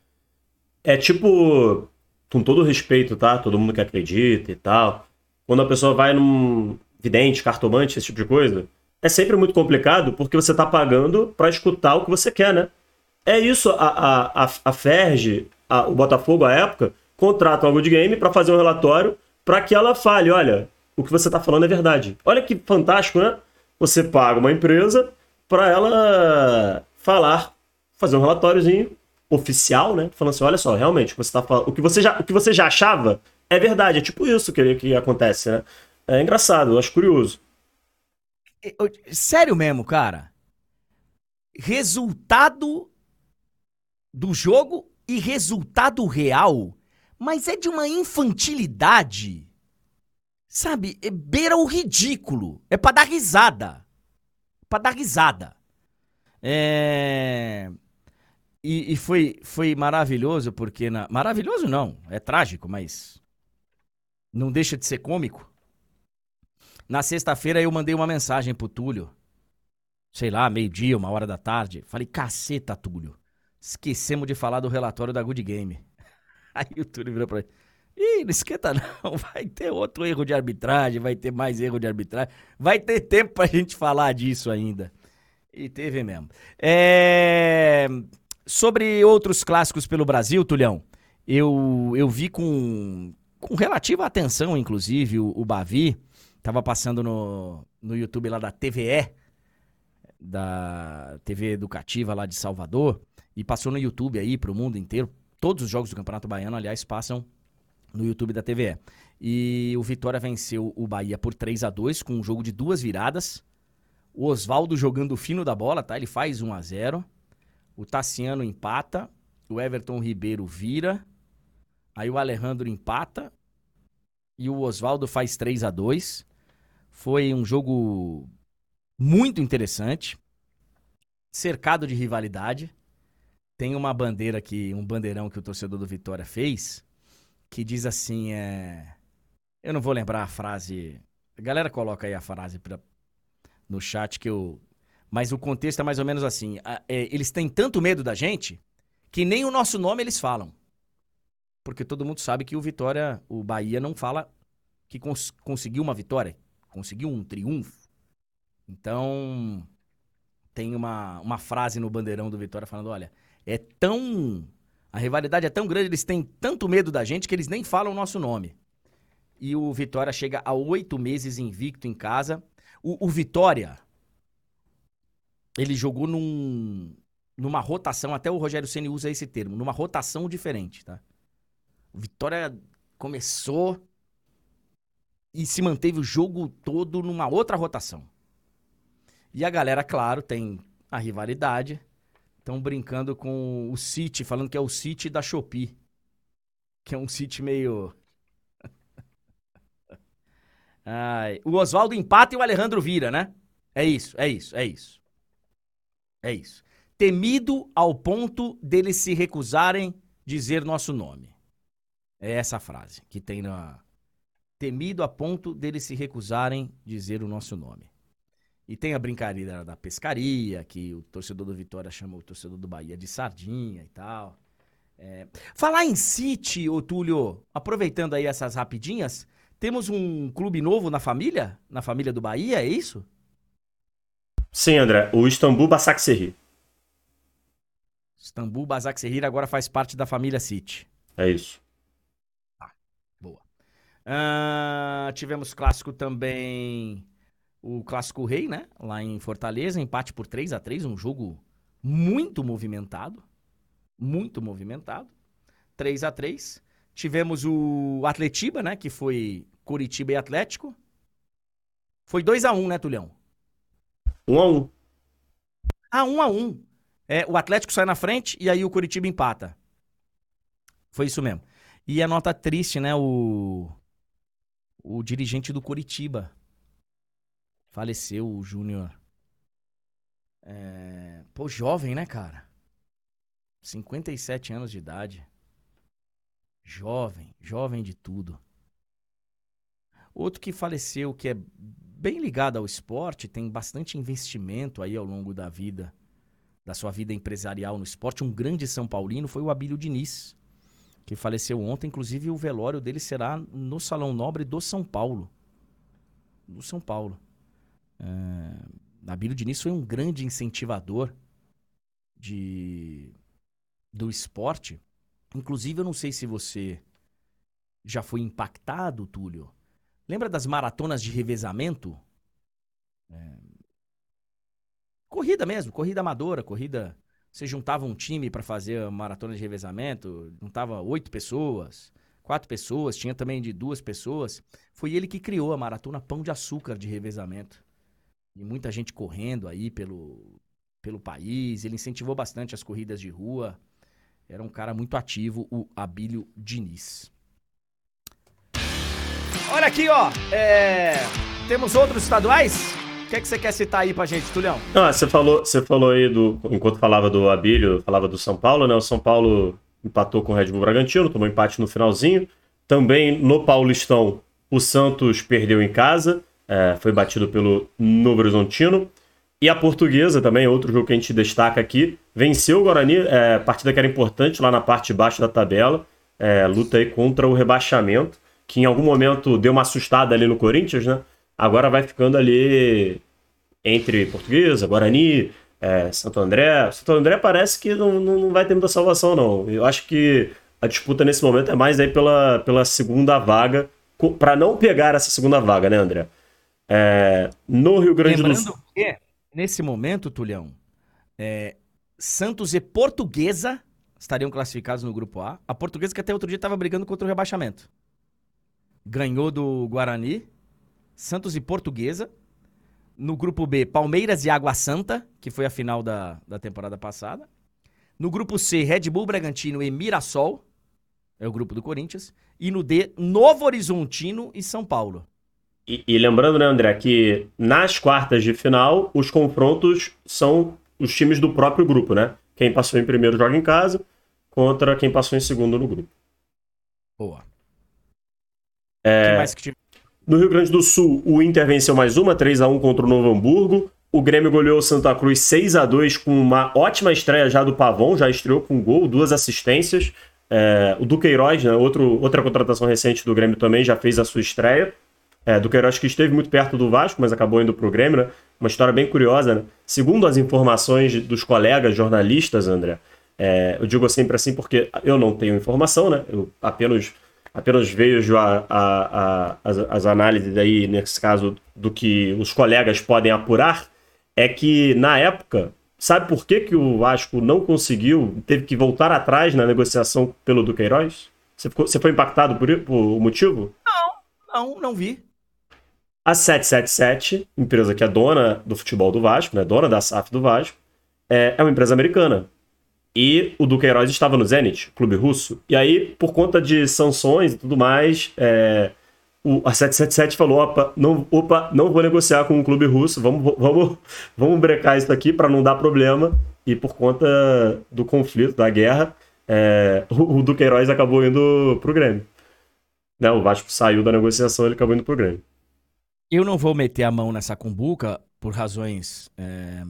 é tipo com todo respeito, tá? Todo mundo que acredita e tal quando a pessoa vai num vidente, cartomante, esse tipo de coisa, é sempre muito complicado porque você está pagando para escutar o que você quer, né? É isso, a, a, a, Ferge, a, o Botafogo, à época, contrata a Good Game para fazer um relatório para que ela fale, olha, o que você está falando é verdade. Olha que fantástico, né? Você paga uma empresa para ela falar, fazer um relatóriozinho oficial, né? Falando assim, olha só, realmente, você, tá falando, o que você, já, o que você já achava é verdade, é tipo isso que, que acontece, né? É engraçado, eu acho curioso. Sério mesmo, cara. Resultado do jogo e resultado real, mas é de uma infantilidade. Sabe? É beira o ridículo. É pra dar risada. Pra dar risada. É. E, e, foi, foi maravilhoso, porque. Na... Maravilhoso não, é trágico, mas não deixa de ser cômico. Na sexta-feira eu mandei uma mensagem pro Túlio. Sei lá, meio-dia, uma hora da tarde. Falei, caceta, Túlio. Esquecemos de falar do relatório da Good Game. Aí o Túlio virou pra ele. Ih, não esquenta não, vai ter outro erro de arbitragem, vai ter mais erro de arbitragem, vai ter tempo pra gente falar disso ainda. E teve mesmo. É... Sobre outros clássicos pelo Brasil, Tulhão, eu, eu vi com, com relativa atenção, inclusive, o, o Bavi. Tava passando no, no YouTube lá da TVE, da TV Educativa lá de Salvador, e passou no YouTube aí pro mundo inteiro. Todos os jogos do Campeonato Baiano, aliás, passam no YouTube da TVE. E o Vitória venceu o Bahia por 3 a 2 com um jogo de duas viradas. O Oswaldo jogando fino da bola, tá? Ele faz 1 a 0. O Tassiano empata, o Everton Ribeiro vira Aí o Alejandro empata e o Oswaldo faz 3 a 2 Foi um jogo muito interessante, cercado de rivalidade. Tem uma bandeira aqui, um bandeirão que o torcedor do Vitória fez, que diz assim, é... Eu não vou lembrar a frase. A galera coloca aí a frase pra... no chat que eu. Mas o contexto é mais ou menos assim. É, eles têm tanto medo da gente que nem o nosso nome eles falam porque todo mundo sabe que o Vitória, o Bahia não fala que cons conseguiu uma vitória, conseguiu um triunfo. Então, tem uma, uma frase no bandeirão do Vitória falando: olha, é tão. A rivalidade é tão grande, eles têm tanto medo da gente que eles nem falam o nosso nome. E o Vitória chega a oito meses invicto em casa. O, o Vitória, ele jogou num, numa rotação, até o Rogério Ceni usa esse termo, numa rotação diferente, tá? Vitória começou e se manteve o jogo todo numa outra rotação. E a galera, claro, tem a rivalidade. Estão brincando com o City, falando que é o City da Shopee. Que é um City meio. Ai, o Oswaldo empata e o Alejandro vira, né? É isso, é isso, é isso. É isso. Temido ao ponto deles se recusarem dizer nosso nome. É essa frase que tem na. Temido a ponto deles se recusarem dizer o nosso nome. E tem a brincadeira da pescaria, que o torcedor do Vitória chama o torcedor do Bahia de sardinha e tal. É... Falar em City, ô Túlio, aproveitando aí essas rapidinhas, temos um clube novo na família? Na família do Bahia, é isso? Sim, André. O Istambul Basaksehir. Istambul Basaksehir agora faz parte da família City. É isso. Ah, boa. Uh, tivemos clássico também, o clássico rei, né? Lá em Fortaleza, empate por 3 a 3 um jogo muito movimentado. Muito movimentado. 3 a 3 Tivemos o Atletiba, né? Que foi Curitiba e Atlético. Foi 2 a 1 né, Tulhão? 1 a 1 Ah, 1 a 1 é, O Atlético sai na frente e aí o Curitiba empata. Foi isso mesmo. E a nota triste, né? O, o dirigente do Curitiba. Faleceu, o Júnior. É... Pô, jovem, né, cara? 57 anos de idade. Jovem, jovem de tudo. Outro que faleceu, que é bem ligado ao esporte, tem bastante investimento aí ao longo da vida, da sua vida empresarial no esporte. Um grande São Paulino foi o Abílio Diniz, que faleceu ontem. Inclusive, o velório dele será no Salão Nobre do São Paulo. Do São Paulo. É... Abílio Diniz foi um grande incentivador de do esporte Inclusive, eu não sei se você já foi impactado, Túlio. Lembra das maratonas de revezamento? É... Corrida mesmo, corrida amadora, corrida. Você juntava um time para fazer a maratona de revezamento, juntava oito pessoas, quatro pessoas, tinha também de duas pessoas. Foi ele que criou a maratona Pão de Açúcar de revezamento. E muita gente correndo aí pelo, pelo país. Ele incentivou bastante as corridas de rua. Era um cara muito ativo, o Abílio Diniz. Olha aqui, ó. É... Temos outros estaduais? O que, é que você quer citar aí pra gente, Tulhão? Ah, você falou, você falou aí do. Enquanto falava do Abílio, falava do São Paulo, né? O São Paulo empatou com o Red Bull Bragantino, tomou empate no finalzinho. Também no Paulistão, o Santos perdeu em casa, é, foi batido pelo Novo Horizontino. E a Portuguesa também, outro jogo que a gente destaca aqui, venceu o Guarani, é, partida que era importante lá na parte de baixo da tabela, é, luta aí contra o rebaixamento, que em algum momento deu uma assustada ali no Corinthians, né? Agora vai ficando ali entre Portuguesa, Guarani, é, Santo André. Santo André parece que não, não vai ter muita salvação, não. Eu acho que a disputa nesse momento é mais aí pela, pela segunda vaga, para não pegar essa segunda vaga, né, André? É, no Rio Grande Lembrando do Sul. Que Nesse momento, Tulhão, é, Santos e Portuguesa estariam classificados no grupo A. A Portuguesa que até outro dia estava brigando contra o rebaixamento. Ganhou do Guarani. Santos e Portuguesa. No grupo B, Palmeiras e Água Santa, que foi a final da, da temporada passada. No grupo C, Red Bull Bragantino e Mirassol. É o grupo do Corinthians. E no D, Novo Horizontino e São Paulo. E, e, lembrando, né, André, que nas quartas de final, os confrontos são os times do próprio grupo, né? Quem passou em primeiro joga em casa contra quem passou em segundo no grupo. Boa. É, que no Rio Grande do Sul, o Inter venceu mais uma, 3 a 1 contra o Novo Hamburgo. O Grêmio goleou o Santa Cruz 6 a 2 com uma ótima estreia já do Pavon, já estreou com gol, duas assistências. É, o Duqueiroz, né, outro, outra contratação recente do Grêmio também, já fez a sua estreia é, do Queiroz que esteve muito perto do Vasco, mas acabou indo para o Grêmio, né? Uma história bem curiosa, né? Segundo as informações dos colegas jornalistas, André, é, eu digo sempre assim porque eu não tenho informação, né? Eu apenas, apenas vejo a, a, a, as, as análises aí, nesse caso, do que os colegas podem apurar, é que na época, sabe por que, que o Vasco não conseguiu, teve que voltar atrás na negociação pelo Duqueiroz? Você, ficou, você foi impactado por, por motivo? Não, não, não vi. A 777, empresa que é dona do futebol do Vasco, né, dona da SAF do Vasco, é, é uma empresa americana. E o Duqueiroz estava no Zenit, clube russo. E aí, por conta de sanções e tudo mais, é, o, a 777 falou: opa não, opa, não vou negociar com um clube russo, vamos, vamos, vamos brecar isso aqui para não dar problema. E por conta do conflito, da guerra, é, o, o Duqueiroz acabou indo pro Grêmio. Né, o Vasco saiu da negociação, ele acabou indo pro Grêmio. Eu não vou meter a mão nessa cumbuca por razões é,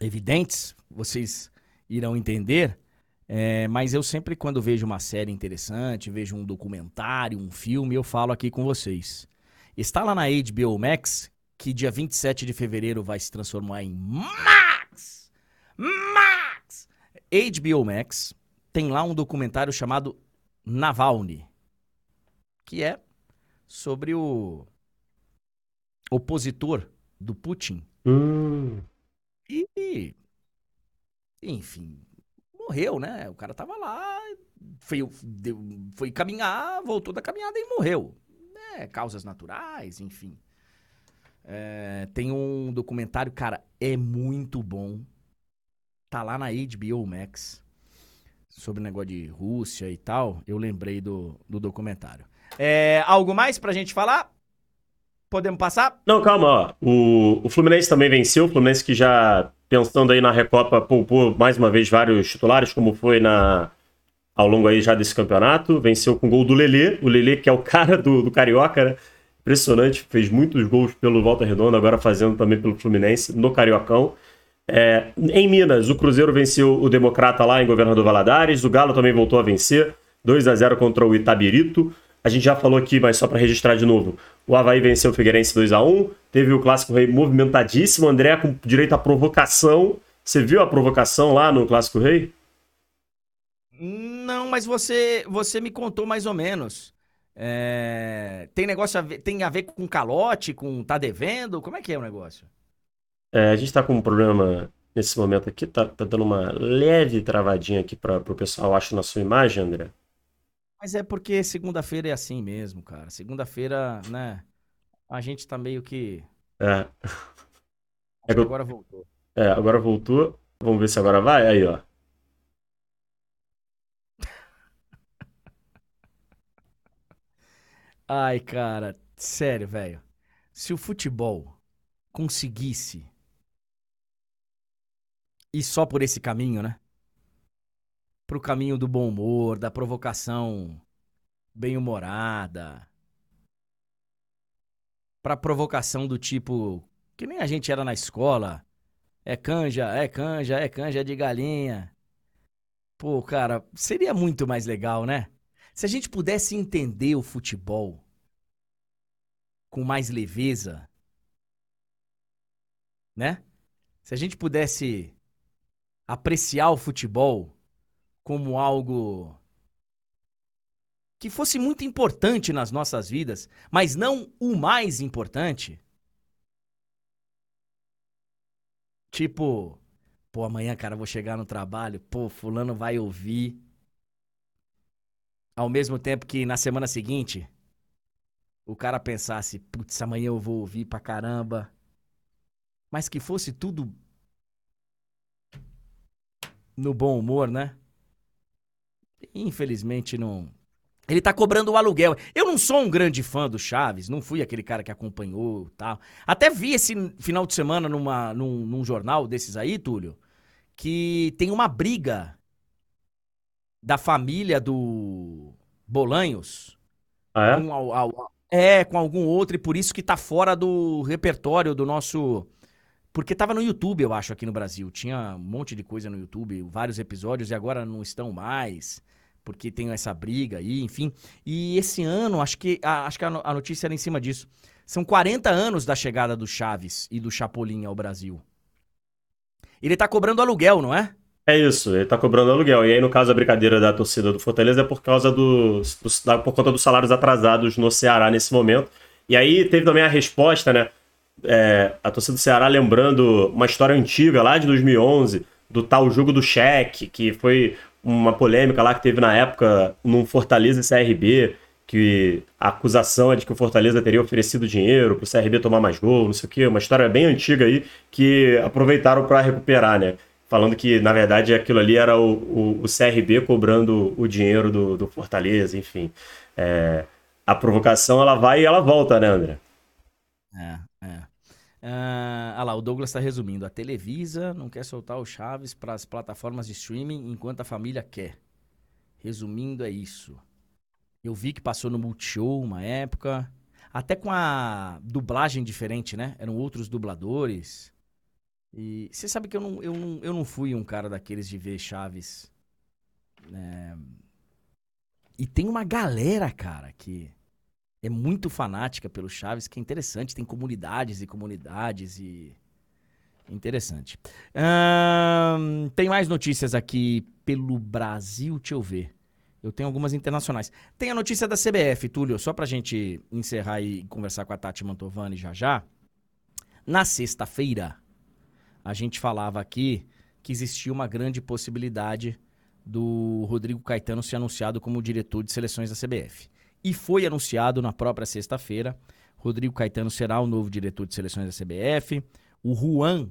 evidentes, vocês irão entender. É, mas eu sempre, quando vejo uma série interessante, vejo um documentário, um filme, eu falo aqui com vocês. Está lá na HBO Max, que dia 27 de fevereiro vai se transformar em Max! Max! HBO Max tem lá um documentário chamado Navalny, que é sobre o opositor do Putin. Hum. E, enfim, morreu, né? O cara tava lá, foi, foi caminhar, voltou da caminhada e morreu. É, causas naturais, enfim. É, tem um documentário, cara, é muito bom. Tá lá na HBO Max. Sobre o negócio de Rússia e tal. Eu lembrei do, do documentário. É, algo mais pra gente falar? Podemos passar? Não, calma, ó. O, o Fluminense também venceu. O Fluminense que já, pensando aí na Recopa, poupou mais uma vez vários titulares, como foi na ao longo aí já desse campeonato. Venceu com gol do Lelê. O Lelê, que é o cara do, do Carioca, né? Impressionante. Fez muitos gols pelo Volta Redonda, agora fazendo também pelo Fluminense, no Cariocão. É, em Minas, o Cruzeiro venceu o Democrata lá em Governador Valadares. O Galo também voltou a vencer. 2 a 0 contra o Itabirito. A gente já falou aqui, mas só para registrar de novo. O Havaí venceu o Figueirense 2 a 1 Teve o Clássico Rei movimentadíssimo. O André com direito à provocação. Você viu a provocação lá no Clássico Rei? Não, mas você, você me contou mais ou menos. É, tem negócio a ver, tem a ver com calote, com tá devendo? Como é que é o negócio? É, a gente tá com um problema nesse momento aqui. Tá, tá dando uma leve travadinha aqui para o pessoal, acho, na sua imagem, André. Mas é porque segunda-feira é assim mesmo, cara. Segunda-feira, né? A gente tá meio que. É, É que agora voltou. é, agora voltou. Vamos ver se agora vai. Aí, ó. Ai, cara, sério, velho. Se o futebol conseguisse ir só por esse caminho, né? Pro caminho do bom humor, da provocação bem-humorada. Pra provocação do tipo que nem a gente era na escola. É canja, é canja, é canja de galinha. Pô, cara, seria muito mais legal, né? Se a gente pudesse entender o futebol com mais leveza, né? Se a gente pudesse apreciar o futebol como algo que fosse muito importante nas nossas vidas, mas não o mais importante. Tipo, pô, amanhã, cara, vou chegar no trabalho, pô, fulano vai ouvir. Ao mesmo tempo que na semana seguinte, o cara pensasse, putz, amanhã eu vou ouvir pra caramba. Mas que fosse tudo no bom humor, né? Infelizmente não. Ele tá cobrando o aluguel. Eu não sou um grande fã do Chaves, não fui aquele cara que acompanhou e tal. Até vi esse final de semana numa, num, num jornal desses aí, Túlio, que tem uma briga da família do Bolanhos Ah, é? com al- al- é, com algum outro, e por isso que tá fora do repertório do nosso. Porque tava no YouTube, eu acho, aqui no Brasil. Tinha um monte de coisa no YouTube, vários episódios, e agora não estão mais, porque tem essa briga aí, enfim. E esse ano, acho que, a, acho que a, a notícia era em cima disso. São 40 anos da chegada do Chaves e do Chapolin ao Brasil. Ele tá cobrando aluguel, não é? É isso, ele tá cobrando aluguel. E aí, no caso, a brincadeira da torcida do Fortaleza é por causa do, do- da- por conta dos salários atrasados no Ceará nesse momento. E aí teve também a resposta, né? É, a torcida do Ceará lembrando uma história antiga lá de 2011, do tal jogo do cheque, que foi uma polêmica lá que teve na época num Fortaleza e CRB, que a acusação é de que o Fortaleza teria oferecido dinheiro pro CRB tomar mais gol, não sei o quê, uma história bem antiga aí que aproveitaram para recuperar, né? Falando que, na verdade, aquilo ali era o, o, o CRB cobrando o dinheiro do, do Fortaleza, enfim. É, a provocação, ela vai e ela volta, né, André? É. Ah, ah lá, o Douglas tá resumindo. A Televisa não quer soltar o Chaves para as plataformas de streaming enquanto a família quer. Resumindo, é isso. Eu vi que passou no Multishow uma época. Até com a dublagem diferente, né? Eram outros dubladores. E você sabe que eu não, eu, não, eu não fui um cara daqueles de ver Chaves É... E tem uma galera, cara, que é muito fanática pelo Chaves, que é interessante. Tem comunidades e comunidades e. Interessante. Hum, tem mais notícias aqui pelo Brasil, deixa eu ver. Eu tenho algumas internacionais. Tem a notícia da CBF, Túlio, só pra gente encerrar e conversar com a Tati Mantovani já já. Na sexta-feira, a gente falava aqui que existia uma grande possibilidade do Rodrigo Caetano ser anunciado como diretor de seleções da CBF. E foi anunciado na própria sexta-feira. Rodrigo Caetano será o novo diretor de seleções da CBF. O Juan,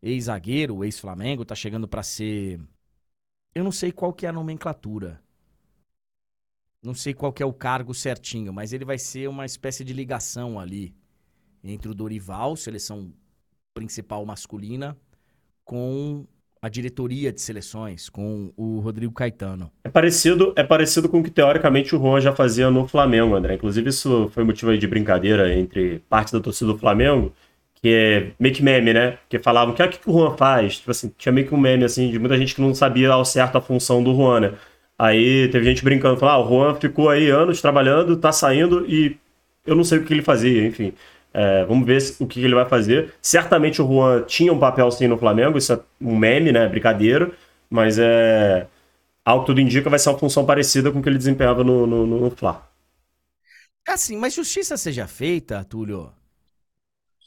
ex-zagueiro, ex-Flamengo, tá chegando para ser. Eu não sei qual que é a nomenclatura. Não sei qual que é o cargo certinho, mas ele vai ser uma espécie de ligação ali entre o Dorival, seleção principal masculina, com a diretoria de seleções, com o Rodrigo Caetano. É parecido, é parecido com o que teoricamente o Juan já fazia no Flamengo, André. Inclusive isso foi motivo de brincadeira entre parte da torcida do Flamengo, que é meio que meme, né? Porque falavam que ah, o que, que o Juan faz? Tipo assim, tinha meio que um meme assim de muita gente que não sabia ao certo a função do Juan, né? Aí teve gente brincando, falando, ah, o Juan ficou aí anos trabalhando, tá saindo e eu não sei o que ele fazia, enfim. É, vamos ver o que ele vai fazer. Certamente o Juan tinha um papel sim no Flamengo, isso é um meme, né? Brincadeira, mas é. Algo que tudo indica vai ser uma função parecida com o que ele desempenhava no, no, no Fla. Assim, mas justiça seja feita, Túlio.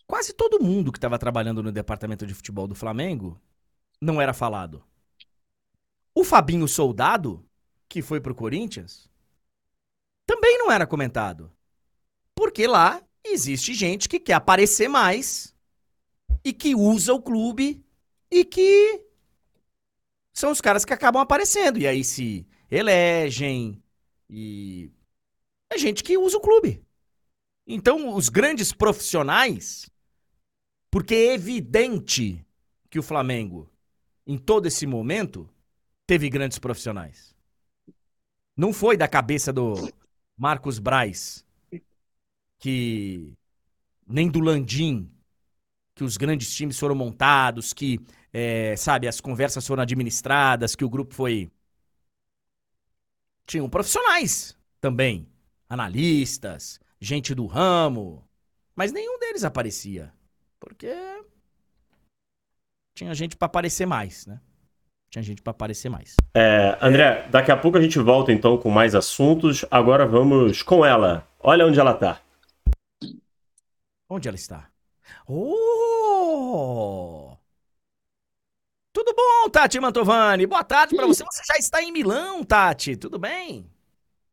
Quase todo mundo que estava trabalhando no departamento de futebol do Flamengo não era falado. O Fabinho Soldado, que foi pro Corinthians, também não era comentado. Porque lá existe gente que quer aparecer mais e que usa o clube e que são os caras que acabam aparecendo. E aí se elegem e é gente que usa o clube. Então, os grandes profissionais, porque é evidente que o Flamengo, em todo esse momento, teve grandes profissionais. Não foi da cabeça do Marcos Braz que nem do Landim, que os grandes times foram montados, que, é, sabe, as conversas foram administradas, que o grupo foi. Tinham profissionais também, analistas, gente do ramo, mas nenhum deles aparecia, porque tinha gente para aparecer mais, né? Tinha gente para aparecer mais. É, André, daqui a pouco a gente volta então com mais assuntos. Agora vamos com ela. Olha onde ela tá. Onde ela está? Oh! Tudo bom, Tati Mantovani? Boa tarde para você. Você já está em Milão, Tati. Tudo bem?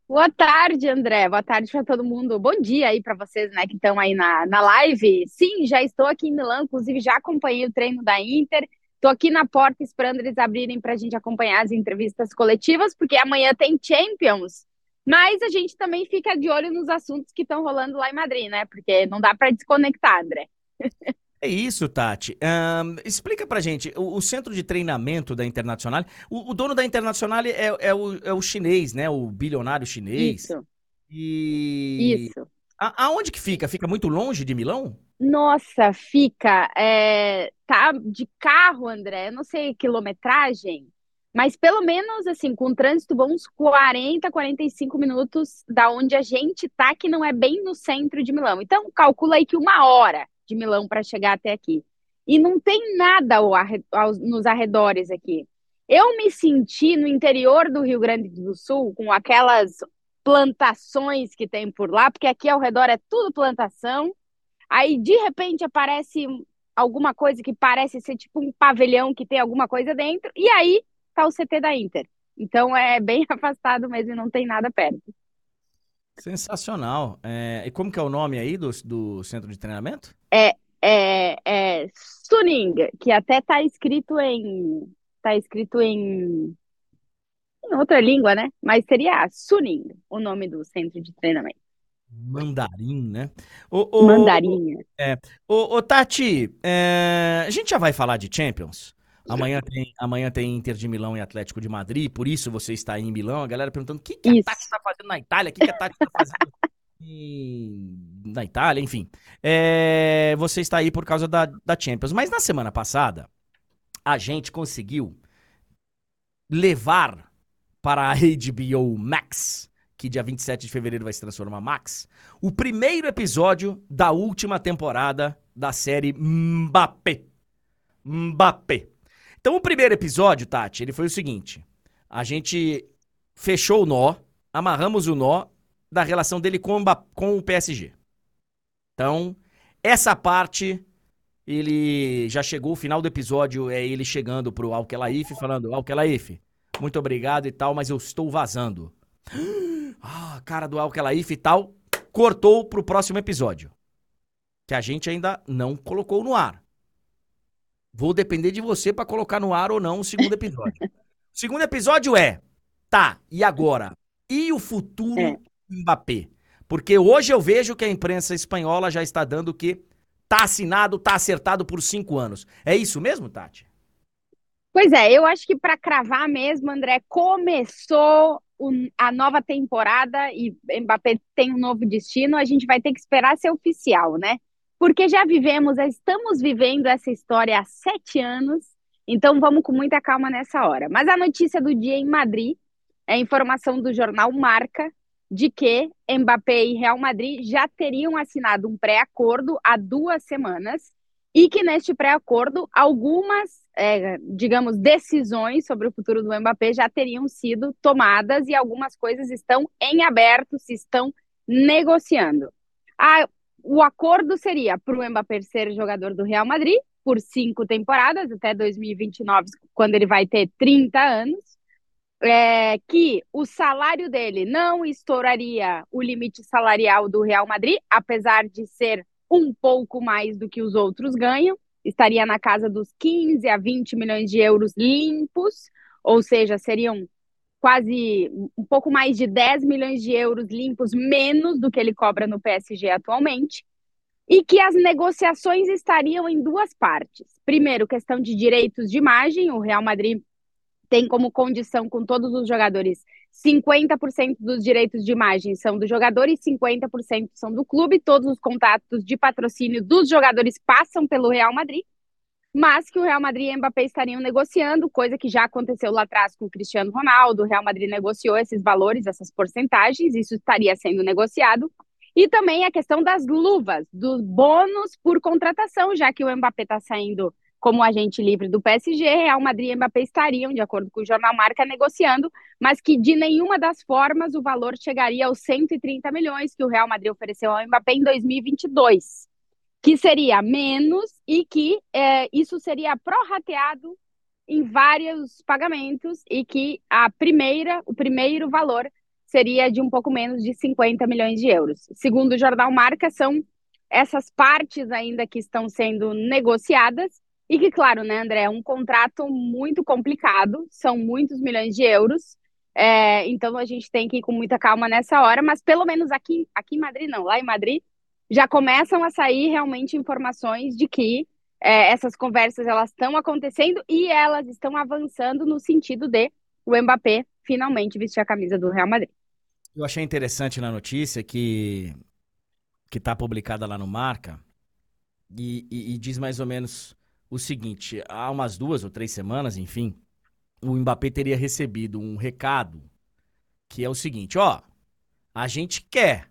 Boa tarde, André. Boa tarde para todo mundo. Bom dia aí para vocês, né, que estão aí na, na live. Sim, já estou aqui em Milão, inclusive já acompanhei o treino da Inter. Estou aqui na porta esperando eles abrirem para a gente acompanhar as entrevistas coletivas, porque amanhã tem Champions. Mas a gente também fica de olho nos assuntos que estão rolando lá em Madrid, né? Porque não dá para desconectar, André. É isso, Tati. Um, explica pra gente, o, o, centro de treinamento da Internacional, o, o dono da Internacional é, é, o, é o chinês, né? O bilionário chinês. Isso. E... Isso. A, aonde que fica? Fica muito longe de Milão? Nossa, fica. É, tá de carro, André, eu não sei quilometragem, mas pelo menos, assim, com trânsito bom, uns 40, 45 minutos da onde a gente tá, que não é bem no centro de Milão. Então, calcula aí que uma hora de Milão para chegar até aqui. E não tem nada nos arredores aqui. Eu me senti no interior do Rio Grande do Sul, com aquelas plantações que tem por lá, porque aqui ao redor é tudo plantação. Aí, de repente, aparece alguma coisa que parece ser tipo um pavilhão que tem alguma coisa dentro, e aí tá o CT da Inter. Então é bem afastado mesmo e não tem nada perto. Sensacional. É, e como que é o nome aí do, do centro de treinamento? É, é, é Suning, que até tá escrito em tá escrito em, em outra língua, né? Mas seria Suning, o nome do centro de treinamento. Mandarim, né? O, o, Mandarim. É. O, o Tati, é, a gente já vai falar de Champions. Amanhã tem, amanhã tem Inter de Milão e Atlético de Madrid, por isso você está aí em Milão. A galera perguntando o que, que a Tati está fazendo na Itália, o que, que a Tati está fazendo na Itália, enfim. É, você está aí por causa da, da Champions. Mas na semana passada, a gente conseguiu levar para a HBO Max, que dia 27 de fevereiro vai se transformar Max, o primeiro episódio da última temporada da série Mbappé. Mbappé. Então, o primeiro episódio, Tati, ele foi o seguinte: a gente fechou o nó, amarramos o nó da relação dele com, com o PSG. Então, essa parte, ele já chegou, o final do episódio é ele chegando pro Alkelaif falando, Alkelaif, muito obrigado e tal, mas eu estou vazando. Ah, cara do Alkelaif e tal, cortou pro próximo episódio. Que a gente ainda não colocou no ar. Vou depender de você para colocar no ar ou não o segundo episódio. o segundo episódio é, tá, e agora? E o futuro é. Mbappé? Porque hoje eu vejo que a imprensa espanhola já está dando que tá assinado, tá acertado por cinco anos. É isso mesmo, Tati? Pois é, eu acho que para cravar mesmo, André, começou a nova temporada e Mbappé tem um novo destino, a gente vai ter que esperar ser oficial, né? Porque já vivemos, estamos vivendo essa história há sete anos, então vamos com muita calma nessa hora. Mas a notícia do dia em Madrid é a informação do jornal Marca de que Mbappé e Real Madrid já teriam assinado um pré-acordo há duas semanas e que neste pré-acordo algumas, é, digamos, decisões sobre o futuro do Mbappé já teriam sido tomadas e algumas coisas estão em aberto, se estão negociando. Ah, o acordo seria para o Mbappé ser jogador do Real Madrid por cinco temporadas, até 2029, quando ele vai ter 30 anos. É, que o salário dele não estouraria o limite salarial do Real Madrid, apesar de ser um pouco mais do que os outros ganham, estaria na casa dos 15 a 20 milhões de euros limpos, ou seja, seriam quase um pouco mais de 10 milhões de euros limpos menos do que ele cobra no PSG atualmente. E que as negociações estariam em duas partes. Primeiro, questão de direitos de imagem. O Real Madrid tem como condição com todos os jogadores 50% dos direitos de imagem são do jogador e 50% são do clube. Todos os contatos de patrocínio dos jogadores passam pelo Real Madrid, mas que o Real Madrid e Mbappé estariam negociando, coisa que já aconteceu lá atrás com o Cristiano Ronaldo. O Real Madrid negociou esses valores, essas porcentagens, isso estaria sendo negociado. E também a questão das luvas, dos bônus por contratação, já que o Mbappé está saindo como agente livre do PSG, Real Madrid e Mbappé estariam, de acordo com o jornal Marca, negociando, mas que de nenhuma das formas o valor chegaria aos 130 milhões que o Real Madrid ofereceu ao Mbappé em 2022, que seria menos e que é, isso seria prorrateado em vários pagamentos e que a primeira, o primeiro valor seria de um pouco menos de 50 milhões de euros. Segundo o jornal Marca, são essas partes ainda que estão sendo negociadas e que, claro, né, André, é um contrato muito complicado, são muitos milhões de euros. É, então a gente tem que ir com muita calma nessa hora, mas pelo menos aqui, aqui em Madrid não, lá em Madrid já começam a sair realmente informações de que é, essas conversas elas estão acontecendo e elas estão avançando no sentido de o Mbappé finalmente vestir a camisa do Real Madrid. Eu achei interessante na notícia que que está publicada lá no Marca e, e, e diz mais ou menos o seguinte: há umas duas ou três semanas, enfim, o Mbappé teria recebido um recado que é o seguinte: ó, a gente quer,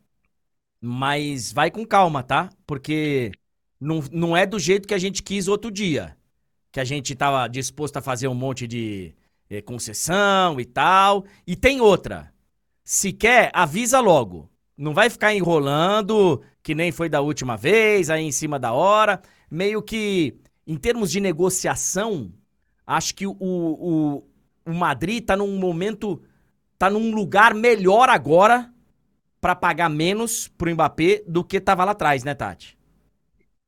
mas vai com calma, tá? Porque não, não é do jeito que a gente quis outro dia. Que a gente estava disposto a fazer um monte de eh, concessão e tal. E tem outra. Se quer, avisa logo. Não vai ficar enrolando, que nem foi da última vez, aí em cima da hora. Meio que em termos de negociação, acho que o, o, o Madrid está num momento, está num lugar melhor agora para pagar menos pro Mbappé do que estava lá atrás, né, Tati?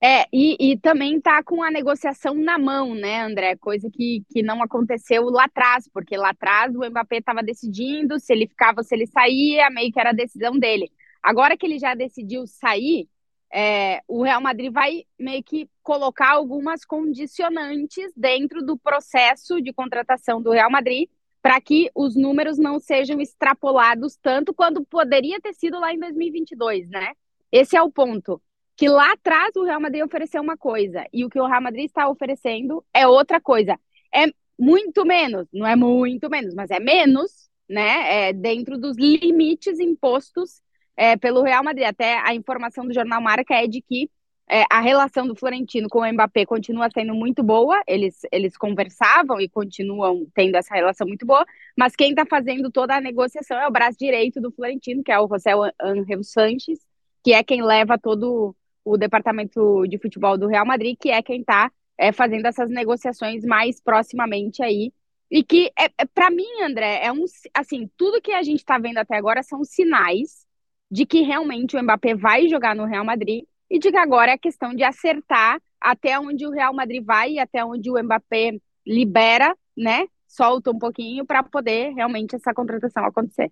É, e, e também tá com a negociação na mão, né, André? Coisa que, que não aconteceu lá atrás, porque lá atrás o Mbappé estava decidindo se ele ficava ou se ele saía, meio que era a decisão dele. Agora que ele já decidiu sair, é, o Real Madrid vai meio que colocar algumas condicionantes dentro do processo de contratação do Real Madrid para que os números não sejam extrapolados tanto quanto poderia ter sido lá em 2022, né? Esse é o ponto. Que lá atrás o Real Madrid ofereceu uma coisa e o que o Real Madrid está oferecendo é outra coisa. É muito menos, não é muito menos, mas é menos né? É, dentro dos limites impostos é, pelo Real Madrid. Até a informação do jornal Marca é de que é, a relação do Florentino com o Mbappé continua sendo muito boa, eles, eles conversavam e continuam tendo essa relação muito boa, mas quem está fazendo toda a negociação é o braço direito do Florentino, que é o José Angel Sanches, que é quem leva todo o departamento de futebol do Real Madrid, que é quem está é, fazendo essas negociações mais proximamente aí. E que, é, é para mim, André, é um assim, tudo que a gente está vendo até agora são sinais de que realmente o Mbappé vai jogar no Real Madrid e que agora é questão de acertar até onde o Real Madrid vai e até onde o Mbappé libera, né? Solta um pouquinho para poder realmente essa contratação acontecer.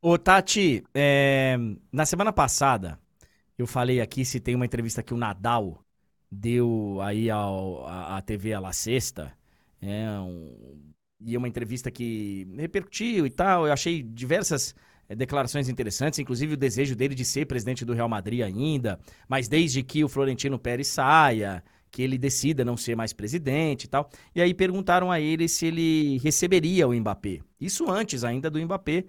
Ô, Tati, é... na semana passada, eu falei aqui, se tem uma entrevista que o Nadal deu aí ao, a, a TV a La Sexta, é, um, e uma entrevista que repercutiu e tal, eu achei diversas é, declarações interessantes, inclusive o desejo dele de ser presidente do Real Madrid ainda, mas desde que o Florentino Pérez saia, que ele decida não ser mais presidente e tal. E aí perguntaram a ele se ele receberia o Mbappé. Isso antes ainda do Mbappé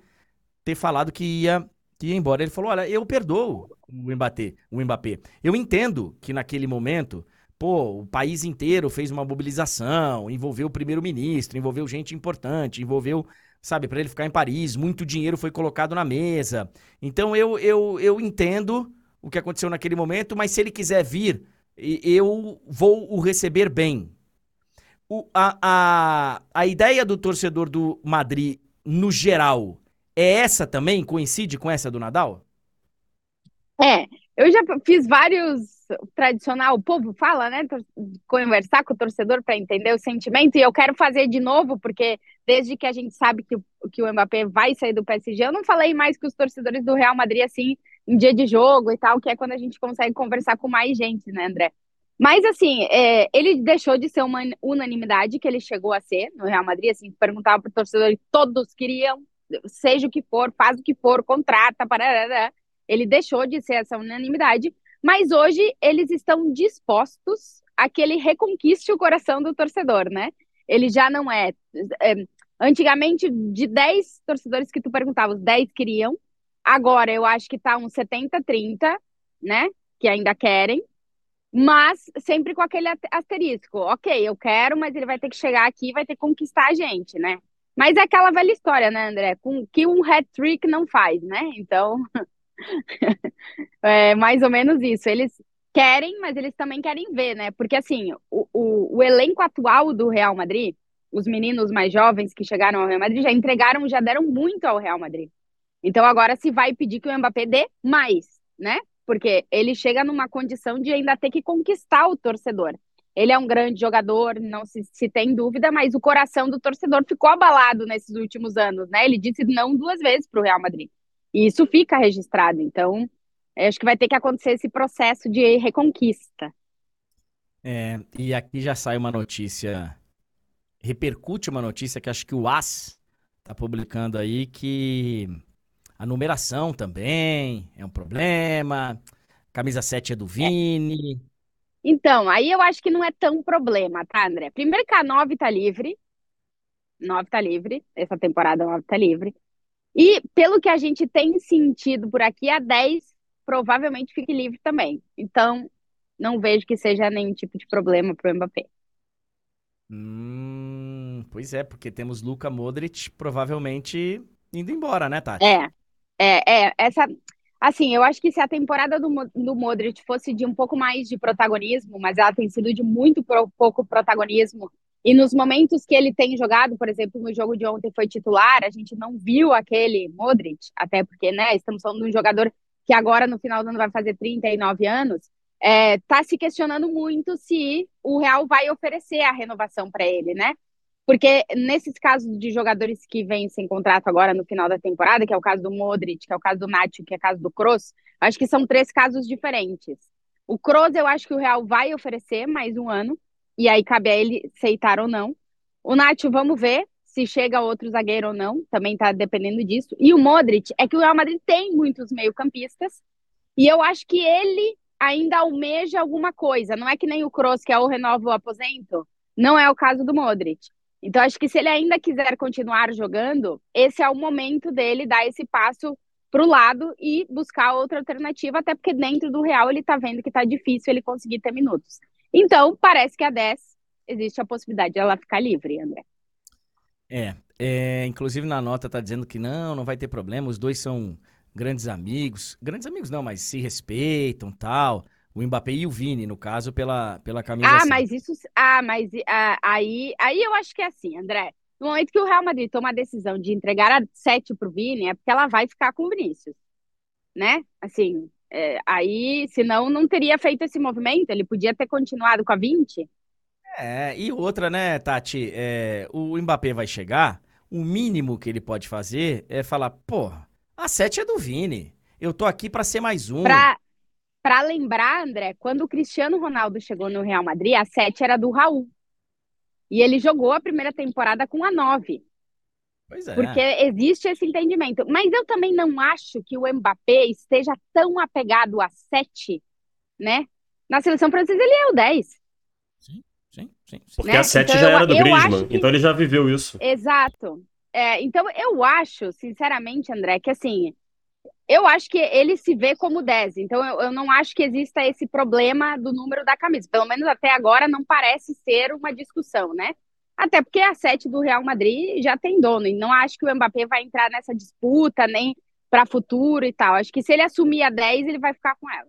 ter falado que ia, que ia embora. Ele falou: "Olha, eu perdoo o Mbappé, o Mbappé. Eu entendo que naquele momento Pô, o país inteiro fez uma mobilização, envolveu o primeiro-ministro, envolveu gente importante, envolveu sabe, para ele ficar em Paris, muito dinheiro foi colocado na mesa. Então eu, eu, eu entendo o que aconteceu naquele momento, mas se ele quiser vir, eu vou o receber bem. O, a, a, a ideia do torcedor do Madrid, no geral, é essa também? Coincide com essa do Nadal? É, eu já fiz vários tradicional, o povo fala, né? Conversar com o torcedor para entender o sentimento, e eu quero fazer de novo, porque desde que a gente sabe que o, que o Mbappé vai sair do PSG, eu não falei mais com os torcedores do Real Madrid assim, em dia de jogo e tal, que é quando a gente consegue conversar com mais gente, né, André? Mas assim, é, ele deixou de ser uma unanimidade que ele chegou a ser no Real Madrid, assim, perguntava para o torcedor, todos queriam, seja o que for, faz o que for, contrata, parará. Ele deixou de ser essa unanimidade, mas hoje eles estão dispostos a que ele reconquiste o coração do torcedor, né? Ele já não é. é antigamente, de 10 torcedores que tu perguntava, os 10 queriam. Agora eu acho que tá uns 70-30, né? Que ainda querem. Mas sempre com aquele asterisco. Ok, eu quero, mas ele vai ter que chegar aqui vai ter que conquistar a gente, né? Mas é aquela velha história, né, André? Com, que um hat-trick não faz, né? Então, é mais ou menos isso. Eles querem, mas eles também querem ver, né? Porque, assim, o, o, o elenco atual do Real Madrid, os meninos mais jovens que chegaram ao Real Madrid já entregaram, já deram muito ao Real Madrid. Então, agora se vai pedir que o Mbappé dê mais, né? Porque ele chega numa condição de ainda ter que conquistar o torcedor. Ele é um grande jogador, não se, se tem dúvida, mas o coração do torcedor ficou abalado nesses últimos anos, né? Ele disse não duas vezes para o Real Madrid. E isso fica registrado. Então, acho que vai ter que acontecer esse processo de reconquista. É, e aqui já sai uma notícia, repercute uma notícia que acho que o AS está publicando aí que a numeração também é um problema, camisa 7 é do Vini. É. Então, aí eu acho que não é tão problema, tá, André? Primeiro que a 9 tá livre, 9 tá livre, essa temporada a 9 tá livre. E pelo que a gente tem sentido por aqui, a 10 provavelmente fique livre também. Então, não vejo que seja nenhum tipo de problema para o Mbappé. Hum, pois é, porque temos Luca Modric provavelmente indo embora, né, Tati? É, é, é. Essa, assim, eu acho que se a temporada do, do Modric fosse de um pouco mais de protagonismo, mas ela tem sido de muito pouco protagonismo e nos momentos que ele tem jogado, por exemplo, no jogo de ontem foi titular, a gente não viu aquele Modric, até porque, né, estamos falando de um jogador que agora no final do ano vai fazer 39 anos, é, tá se questionando muito se o Real vai oferecer a renovação para ele, né? Porque nesses casos de jogadores que vêm sem contrato agora no final da temporada, que é o caso do Modric, que é o caso do Nacho, que é o caso do Kroos, acho que são três casos diferentes. O Kroos, eu acho que o Real vai oferecer mais um ano, e aí cabe a ele aceitar ou não. O Nacho, vamos ver se chega outro zagueiro ou não, também tá dependendo disso. E o Modric, é que o Real Madrid tem muitos meio-campistas, e eu acho que ele ainda almeja alguma coisa. Não é que nem o Kroos, que é o renovo o aposento, não é o caso do Modric. Então, acho que se ele ainda quiser continuar jogando, esse é o momento dele dar esse passo para o lado e buscar outra alternativa, até porque dentro do Real ele está vendo que está difícil ele conseguir ter minutos. Então, parece que a 10 existe a possibilidade de ela ficar livre, André. É, é, inclusive na nota tá dizendo que não, não vai ter problema, os dois são grandes amigos. Grandes amigos não, mas se respeitam tal. O Mbappé e o Vini, no caso, pela, pela camisa. Ah, mas isso. Ah, mas ah, aí, aí eu acho que é assim, André. No momento que o Real Madrid toma a decisão de entregar a 7 pro Vini, é porque ela vai ficar com o Vinícius. Né? Assim, é, aí, senão não teria feito esse movimento, ele podia ter continuado com a 20. É, e outra, né, Tati? É, o Mbappé vai chegar, o mínimo que ele pode fazer é falar, pô, a 7 é do Vini. Eu tô aqui para ser mais um. Pra, pra lembrar, André, quando o Cristiano Ronaldo chegou no Real Madrid, a 7 era do Raul. E ele jogou a primeira temporada com a 9. Pois é. Porque existe esse entendimento. Mas eu também não acho que o Mbappé esteja tão apegado a 7, né? Na seleção francesa ele é o 10. Sim, sim, sim. Porque né? a 7 então, já era do Griezmann, que... então ele já viveu isso. Exato. É, então eu acho, sinceramente, André, que assim, eu acho que ele se vê como 10. Então eu, eu não acho que exista esse problema do número da camisa. Pelo menos até agora não parece ser uma discussão, né? Até porque a 7 do Real Madrid já tem dono. E não acho que o Mbappé vai entrar nessa disputa, nem para futuro e tal. Acho que se ele assumir a 10, ele vai ficar com ela.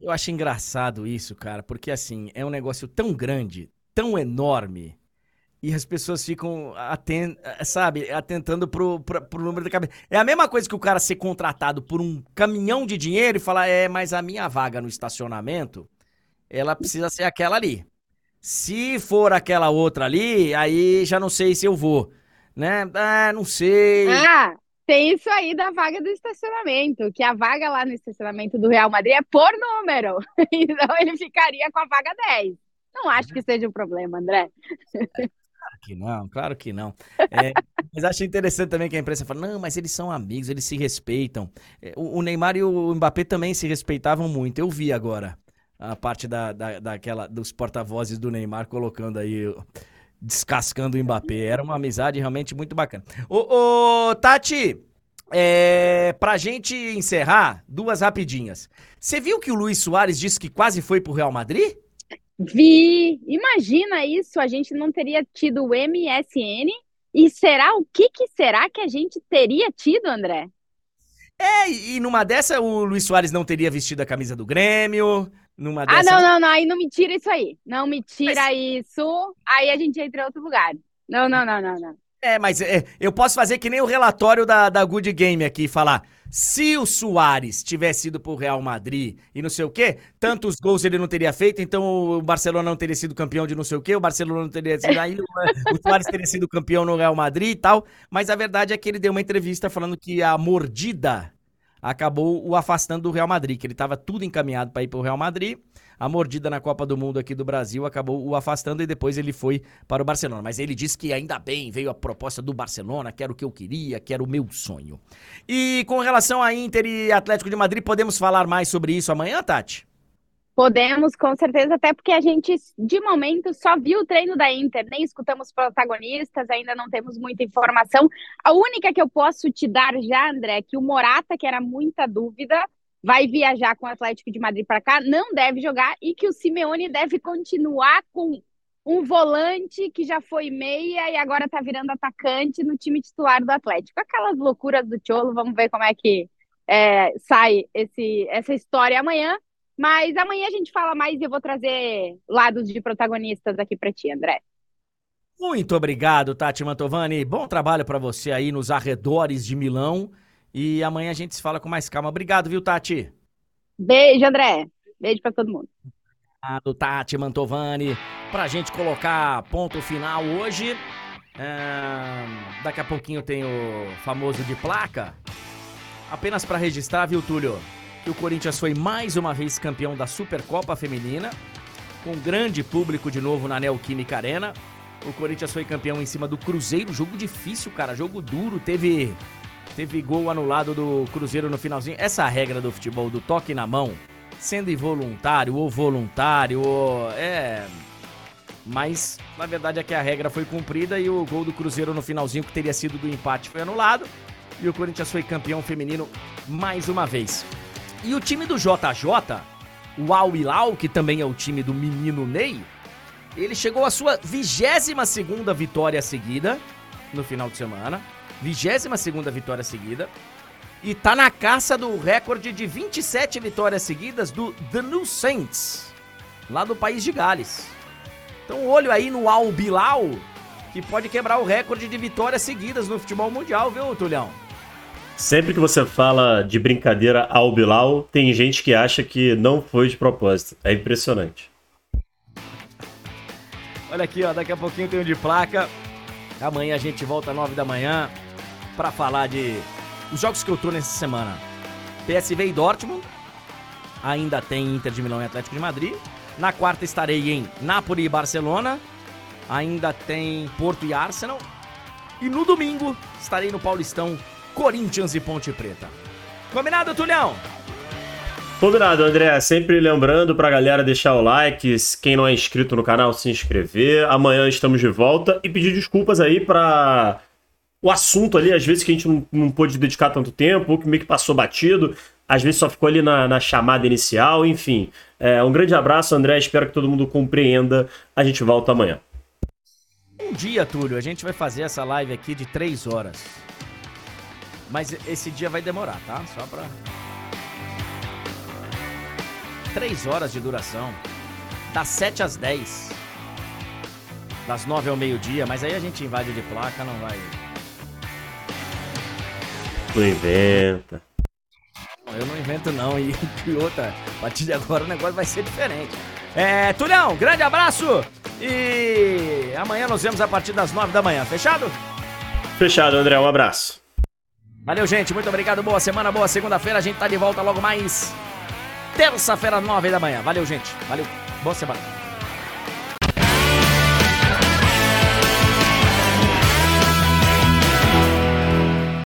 Eu acho engraçado isso, cara, porque assim, é um negócio tão grande, tão enorme, e as pessoas ficam, atent, sabe, atentando pro, pro, pro número da cabeça. É a mesma coisa que o cara ser contratado por um caminhão de dinheiro e falar, é, mas a minha vaga no estacionamento, ela precisa ser aquela ali. Se for aquela outra ali, aí já não sei se eu vou, né? Ah, não sei. Ah, tem isso aí da vaga do estacionamento, que a vaga lá no estacionamento do Real Madrid é por número. Então ele ficaria com a vaga 10. Não acho que seja um problema, André. Claro que não, claro que não. É, mas acho interessante também que a imprensa fala, não, mas eles são amigos, eles se respeitam. É, o, o Neymar e o Mbappé também se respeitavam muito. Eu vi agora a parte da, da, daquela, dos porta-vozes do Neymar colocando aí, descascando o Mbappé. Era uma amizade realmente muito bacana. Ô, ô Tati, é, pra gente encerrar, duas rapidinhas. Você viu que o Luiz Soares disse que quase foi pro Real Madrid? Vi! Imagina isso, a gente não teria tido o MSN. E será o que, que será que a gente teria tido, André? É, e numa dessa o Luiz Soares não teria vestido a camisa do Grêmio, numa dessa... Ah, não, não, não, aí não me tira isso aí. Não me tira mas... isso, aí a gente entra em outro lugar. Não, não, não, não, não. É, mas é, eu posso fazer que nem o relatório da, da Good Game aqui, falar. Se o Soares tivesse ido pro Real Madrid e não sei o quê, tantos gols ele não teria feito, então o Barcelona não teria sido campeão de não sei o quê, o Barcelona não teria sido. Aí o Soares teria sido campeão no Real Madrid e tal. Mas a verdade é que ele deu uma entrevista falando que a mordida acabou o afastando do Real Madrid, que ele estava tudo encaminhado para ir para o Real Madrid. A mordida na Copa do Mundo aqui do Brasil acabou o afastando e depois ele foi para o Barcelona. Mas ele disse que ainda bem veio a proposta do Barcelona, que era o que eu queria, que era o meu sonho. E com relação a Inter e Atlético de Madrid, podemos falar mais sobre isso amanhã, Tati? Podemos, com certeza, até porque a gente, de momento, só viu o treino da Inter, nem escutamos protagonistas, ainda não temos muita informação. A única que eu posso te dar já, André, é que o Morata, que era muita dúvida, vai viajar com o Atlético de Madrid para cá, não deve jogar e que o Simeone deve continuar com um volante que já foi meia e agora está virando atacante no time titular do Atlético. Aquelas loucuras do Cholo, vamos ver como é que é, sai esse, essa história amanhã. Mas amanhã a gente fala mais e eu vou trazer lados de protagonistas aqui para ti, André. Muito obrigado, Tati Mantovani. Bom trabalho para você aí nos arredores de Milão. E amanhã a gente se fala com mais calma. Obrigado, viu, Tati? Beijo, André. Beijo para todo mundo. Obrigado, Tati Mantovani. Pra gente colocar ponto final hoje. É... Daqui a pouquinho tem o famoso de placa. Apenas para registrar, viu, Túlio? Que o Corinthians foi mais uma vez campeão da Supercopa Feminina, com grande público de novo na Neoquímica Arena. O Corinthians foi campeão em cima do Cruzeiro, jogo difícil, cara, jogo duro, teve teve gol anulado do Cruzeiro no finalzinho. Essa regra do futebol do toque na mão, sendo involuntário ou voluntário, ou, é Mas na verdade é que a regra foi cumprida e o gol do Cruzeiro no finalzinho, que teria sido do empate, foi anulado. E o Corinthians foi campeão feminino mais uma vez. E o time do JJ, o Al Hilal, que também é o time do menino Ney, ele chegou à sua 22 segunda vitória seguida no final de semana. 22 segunda vitória seguida. E tá na caça do recorde de 27 vitórias seguidas do The New Saints, lá do país de Gales. Então olho aí no Al Bilal, que pode quebrar o recorde de vitórias seguidas no futebol mundial, viu, Tulhão? Sempre que você fala de brincadeira ao Bilal, tem gente que acha que não foi de propósito. É impressionante. Olha aqui, ó, daqui a pouquinho tem um de placa. Amanhã a gente volta às 9 da manhã para falar de os jogos que eu tô nessa semana. PSV e Dortmund. Ainda tem Inter de Milão e Atlético de Madrid. Na quarta estarei em Napoli e Barcelona. Ainda tem Porto e Arsenal. E no domingo estarei no Paulistão, Corinthians e Ponte Preta. Combinado, Tulhão? Combinado, André. Sempre lembrando pra galera deixar o like, quem não é inscrito no canal, se inscrever. Amanhã estamos de volta e pedir desculpas aí pra o assunto ali, às vezes que a gente não, não pôde dedicar tanto tempo, ou que meio que passou batido, às vezes só ficou ali na, na chamada inicial, enfim. É, um grande abraço, André. Espero que todo mundo compreenda. A gente volta amanhã. Um dia, Túlio, a gente vai fazer essa live aqui de três horas. Mas esse dia vai demorar, tá? Só pra. Três horas de duração. Das 7 às 10. Das 9 ao meio-dia, mas aí a gente invade de placa, não vai. Não inventa. Eu não invento não, e, e outra, a partir de agora o negócio vai ser diferente. É, Tulhão, grande abraço e amanhã nos vemos a partir das 9 da manhã, fechado? Fechado, André, um abraço. Valeu, gente, muito obrigado, boa semana, boa segunda-feira, a gente tá de volta logo mais terça-feira, 9 da manhã. Valeu, gente, valeu, boa semana.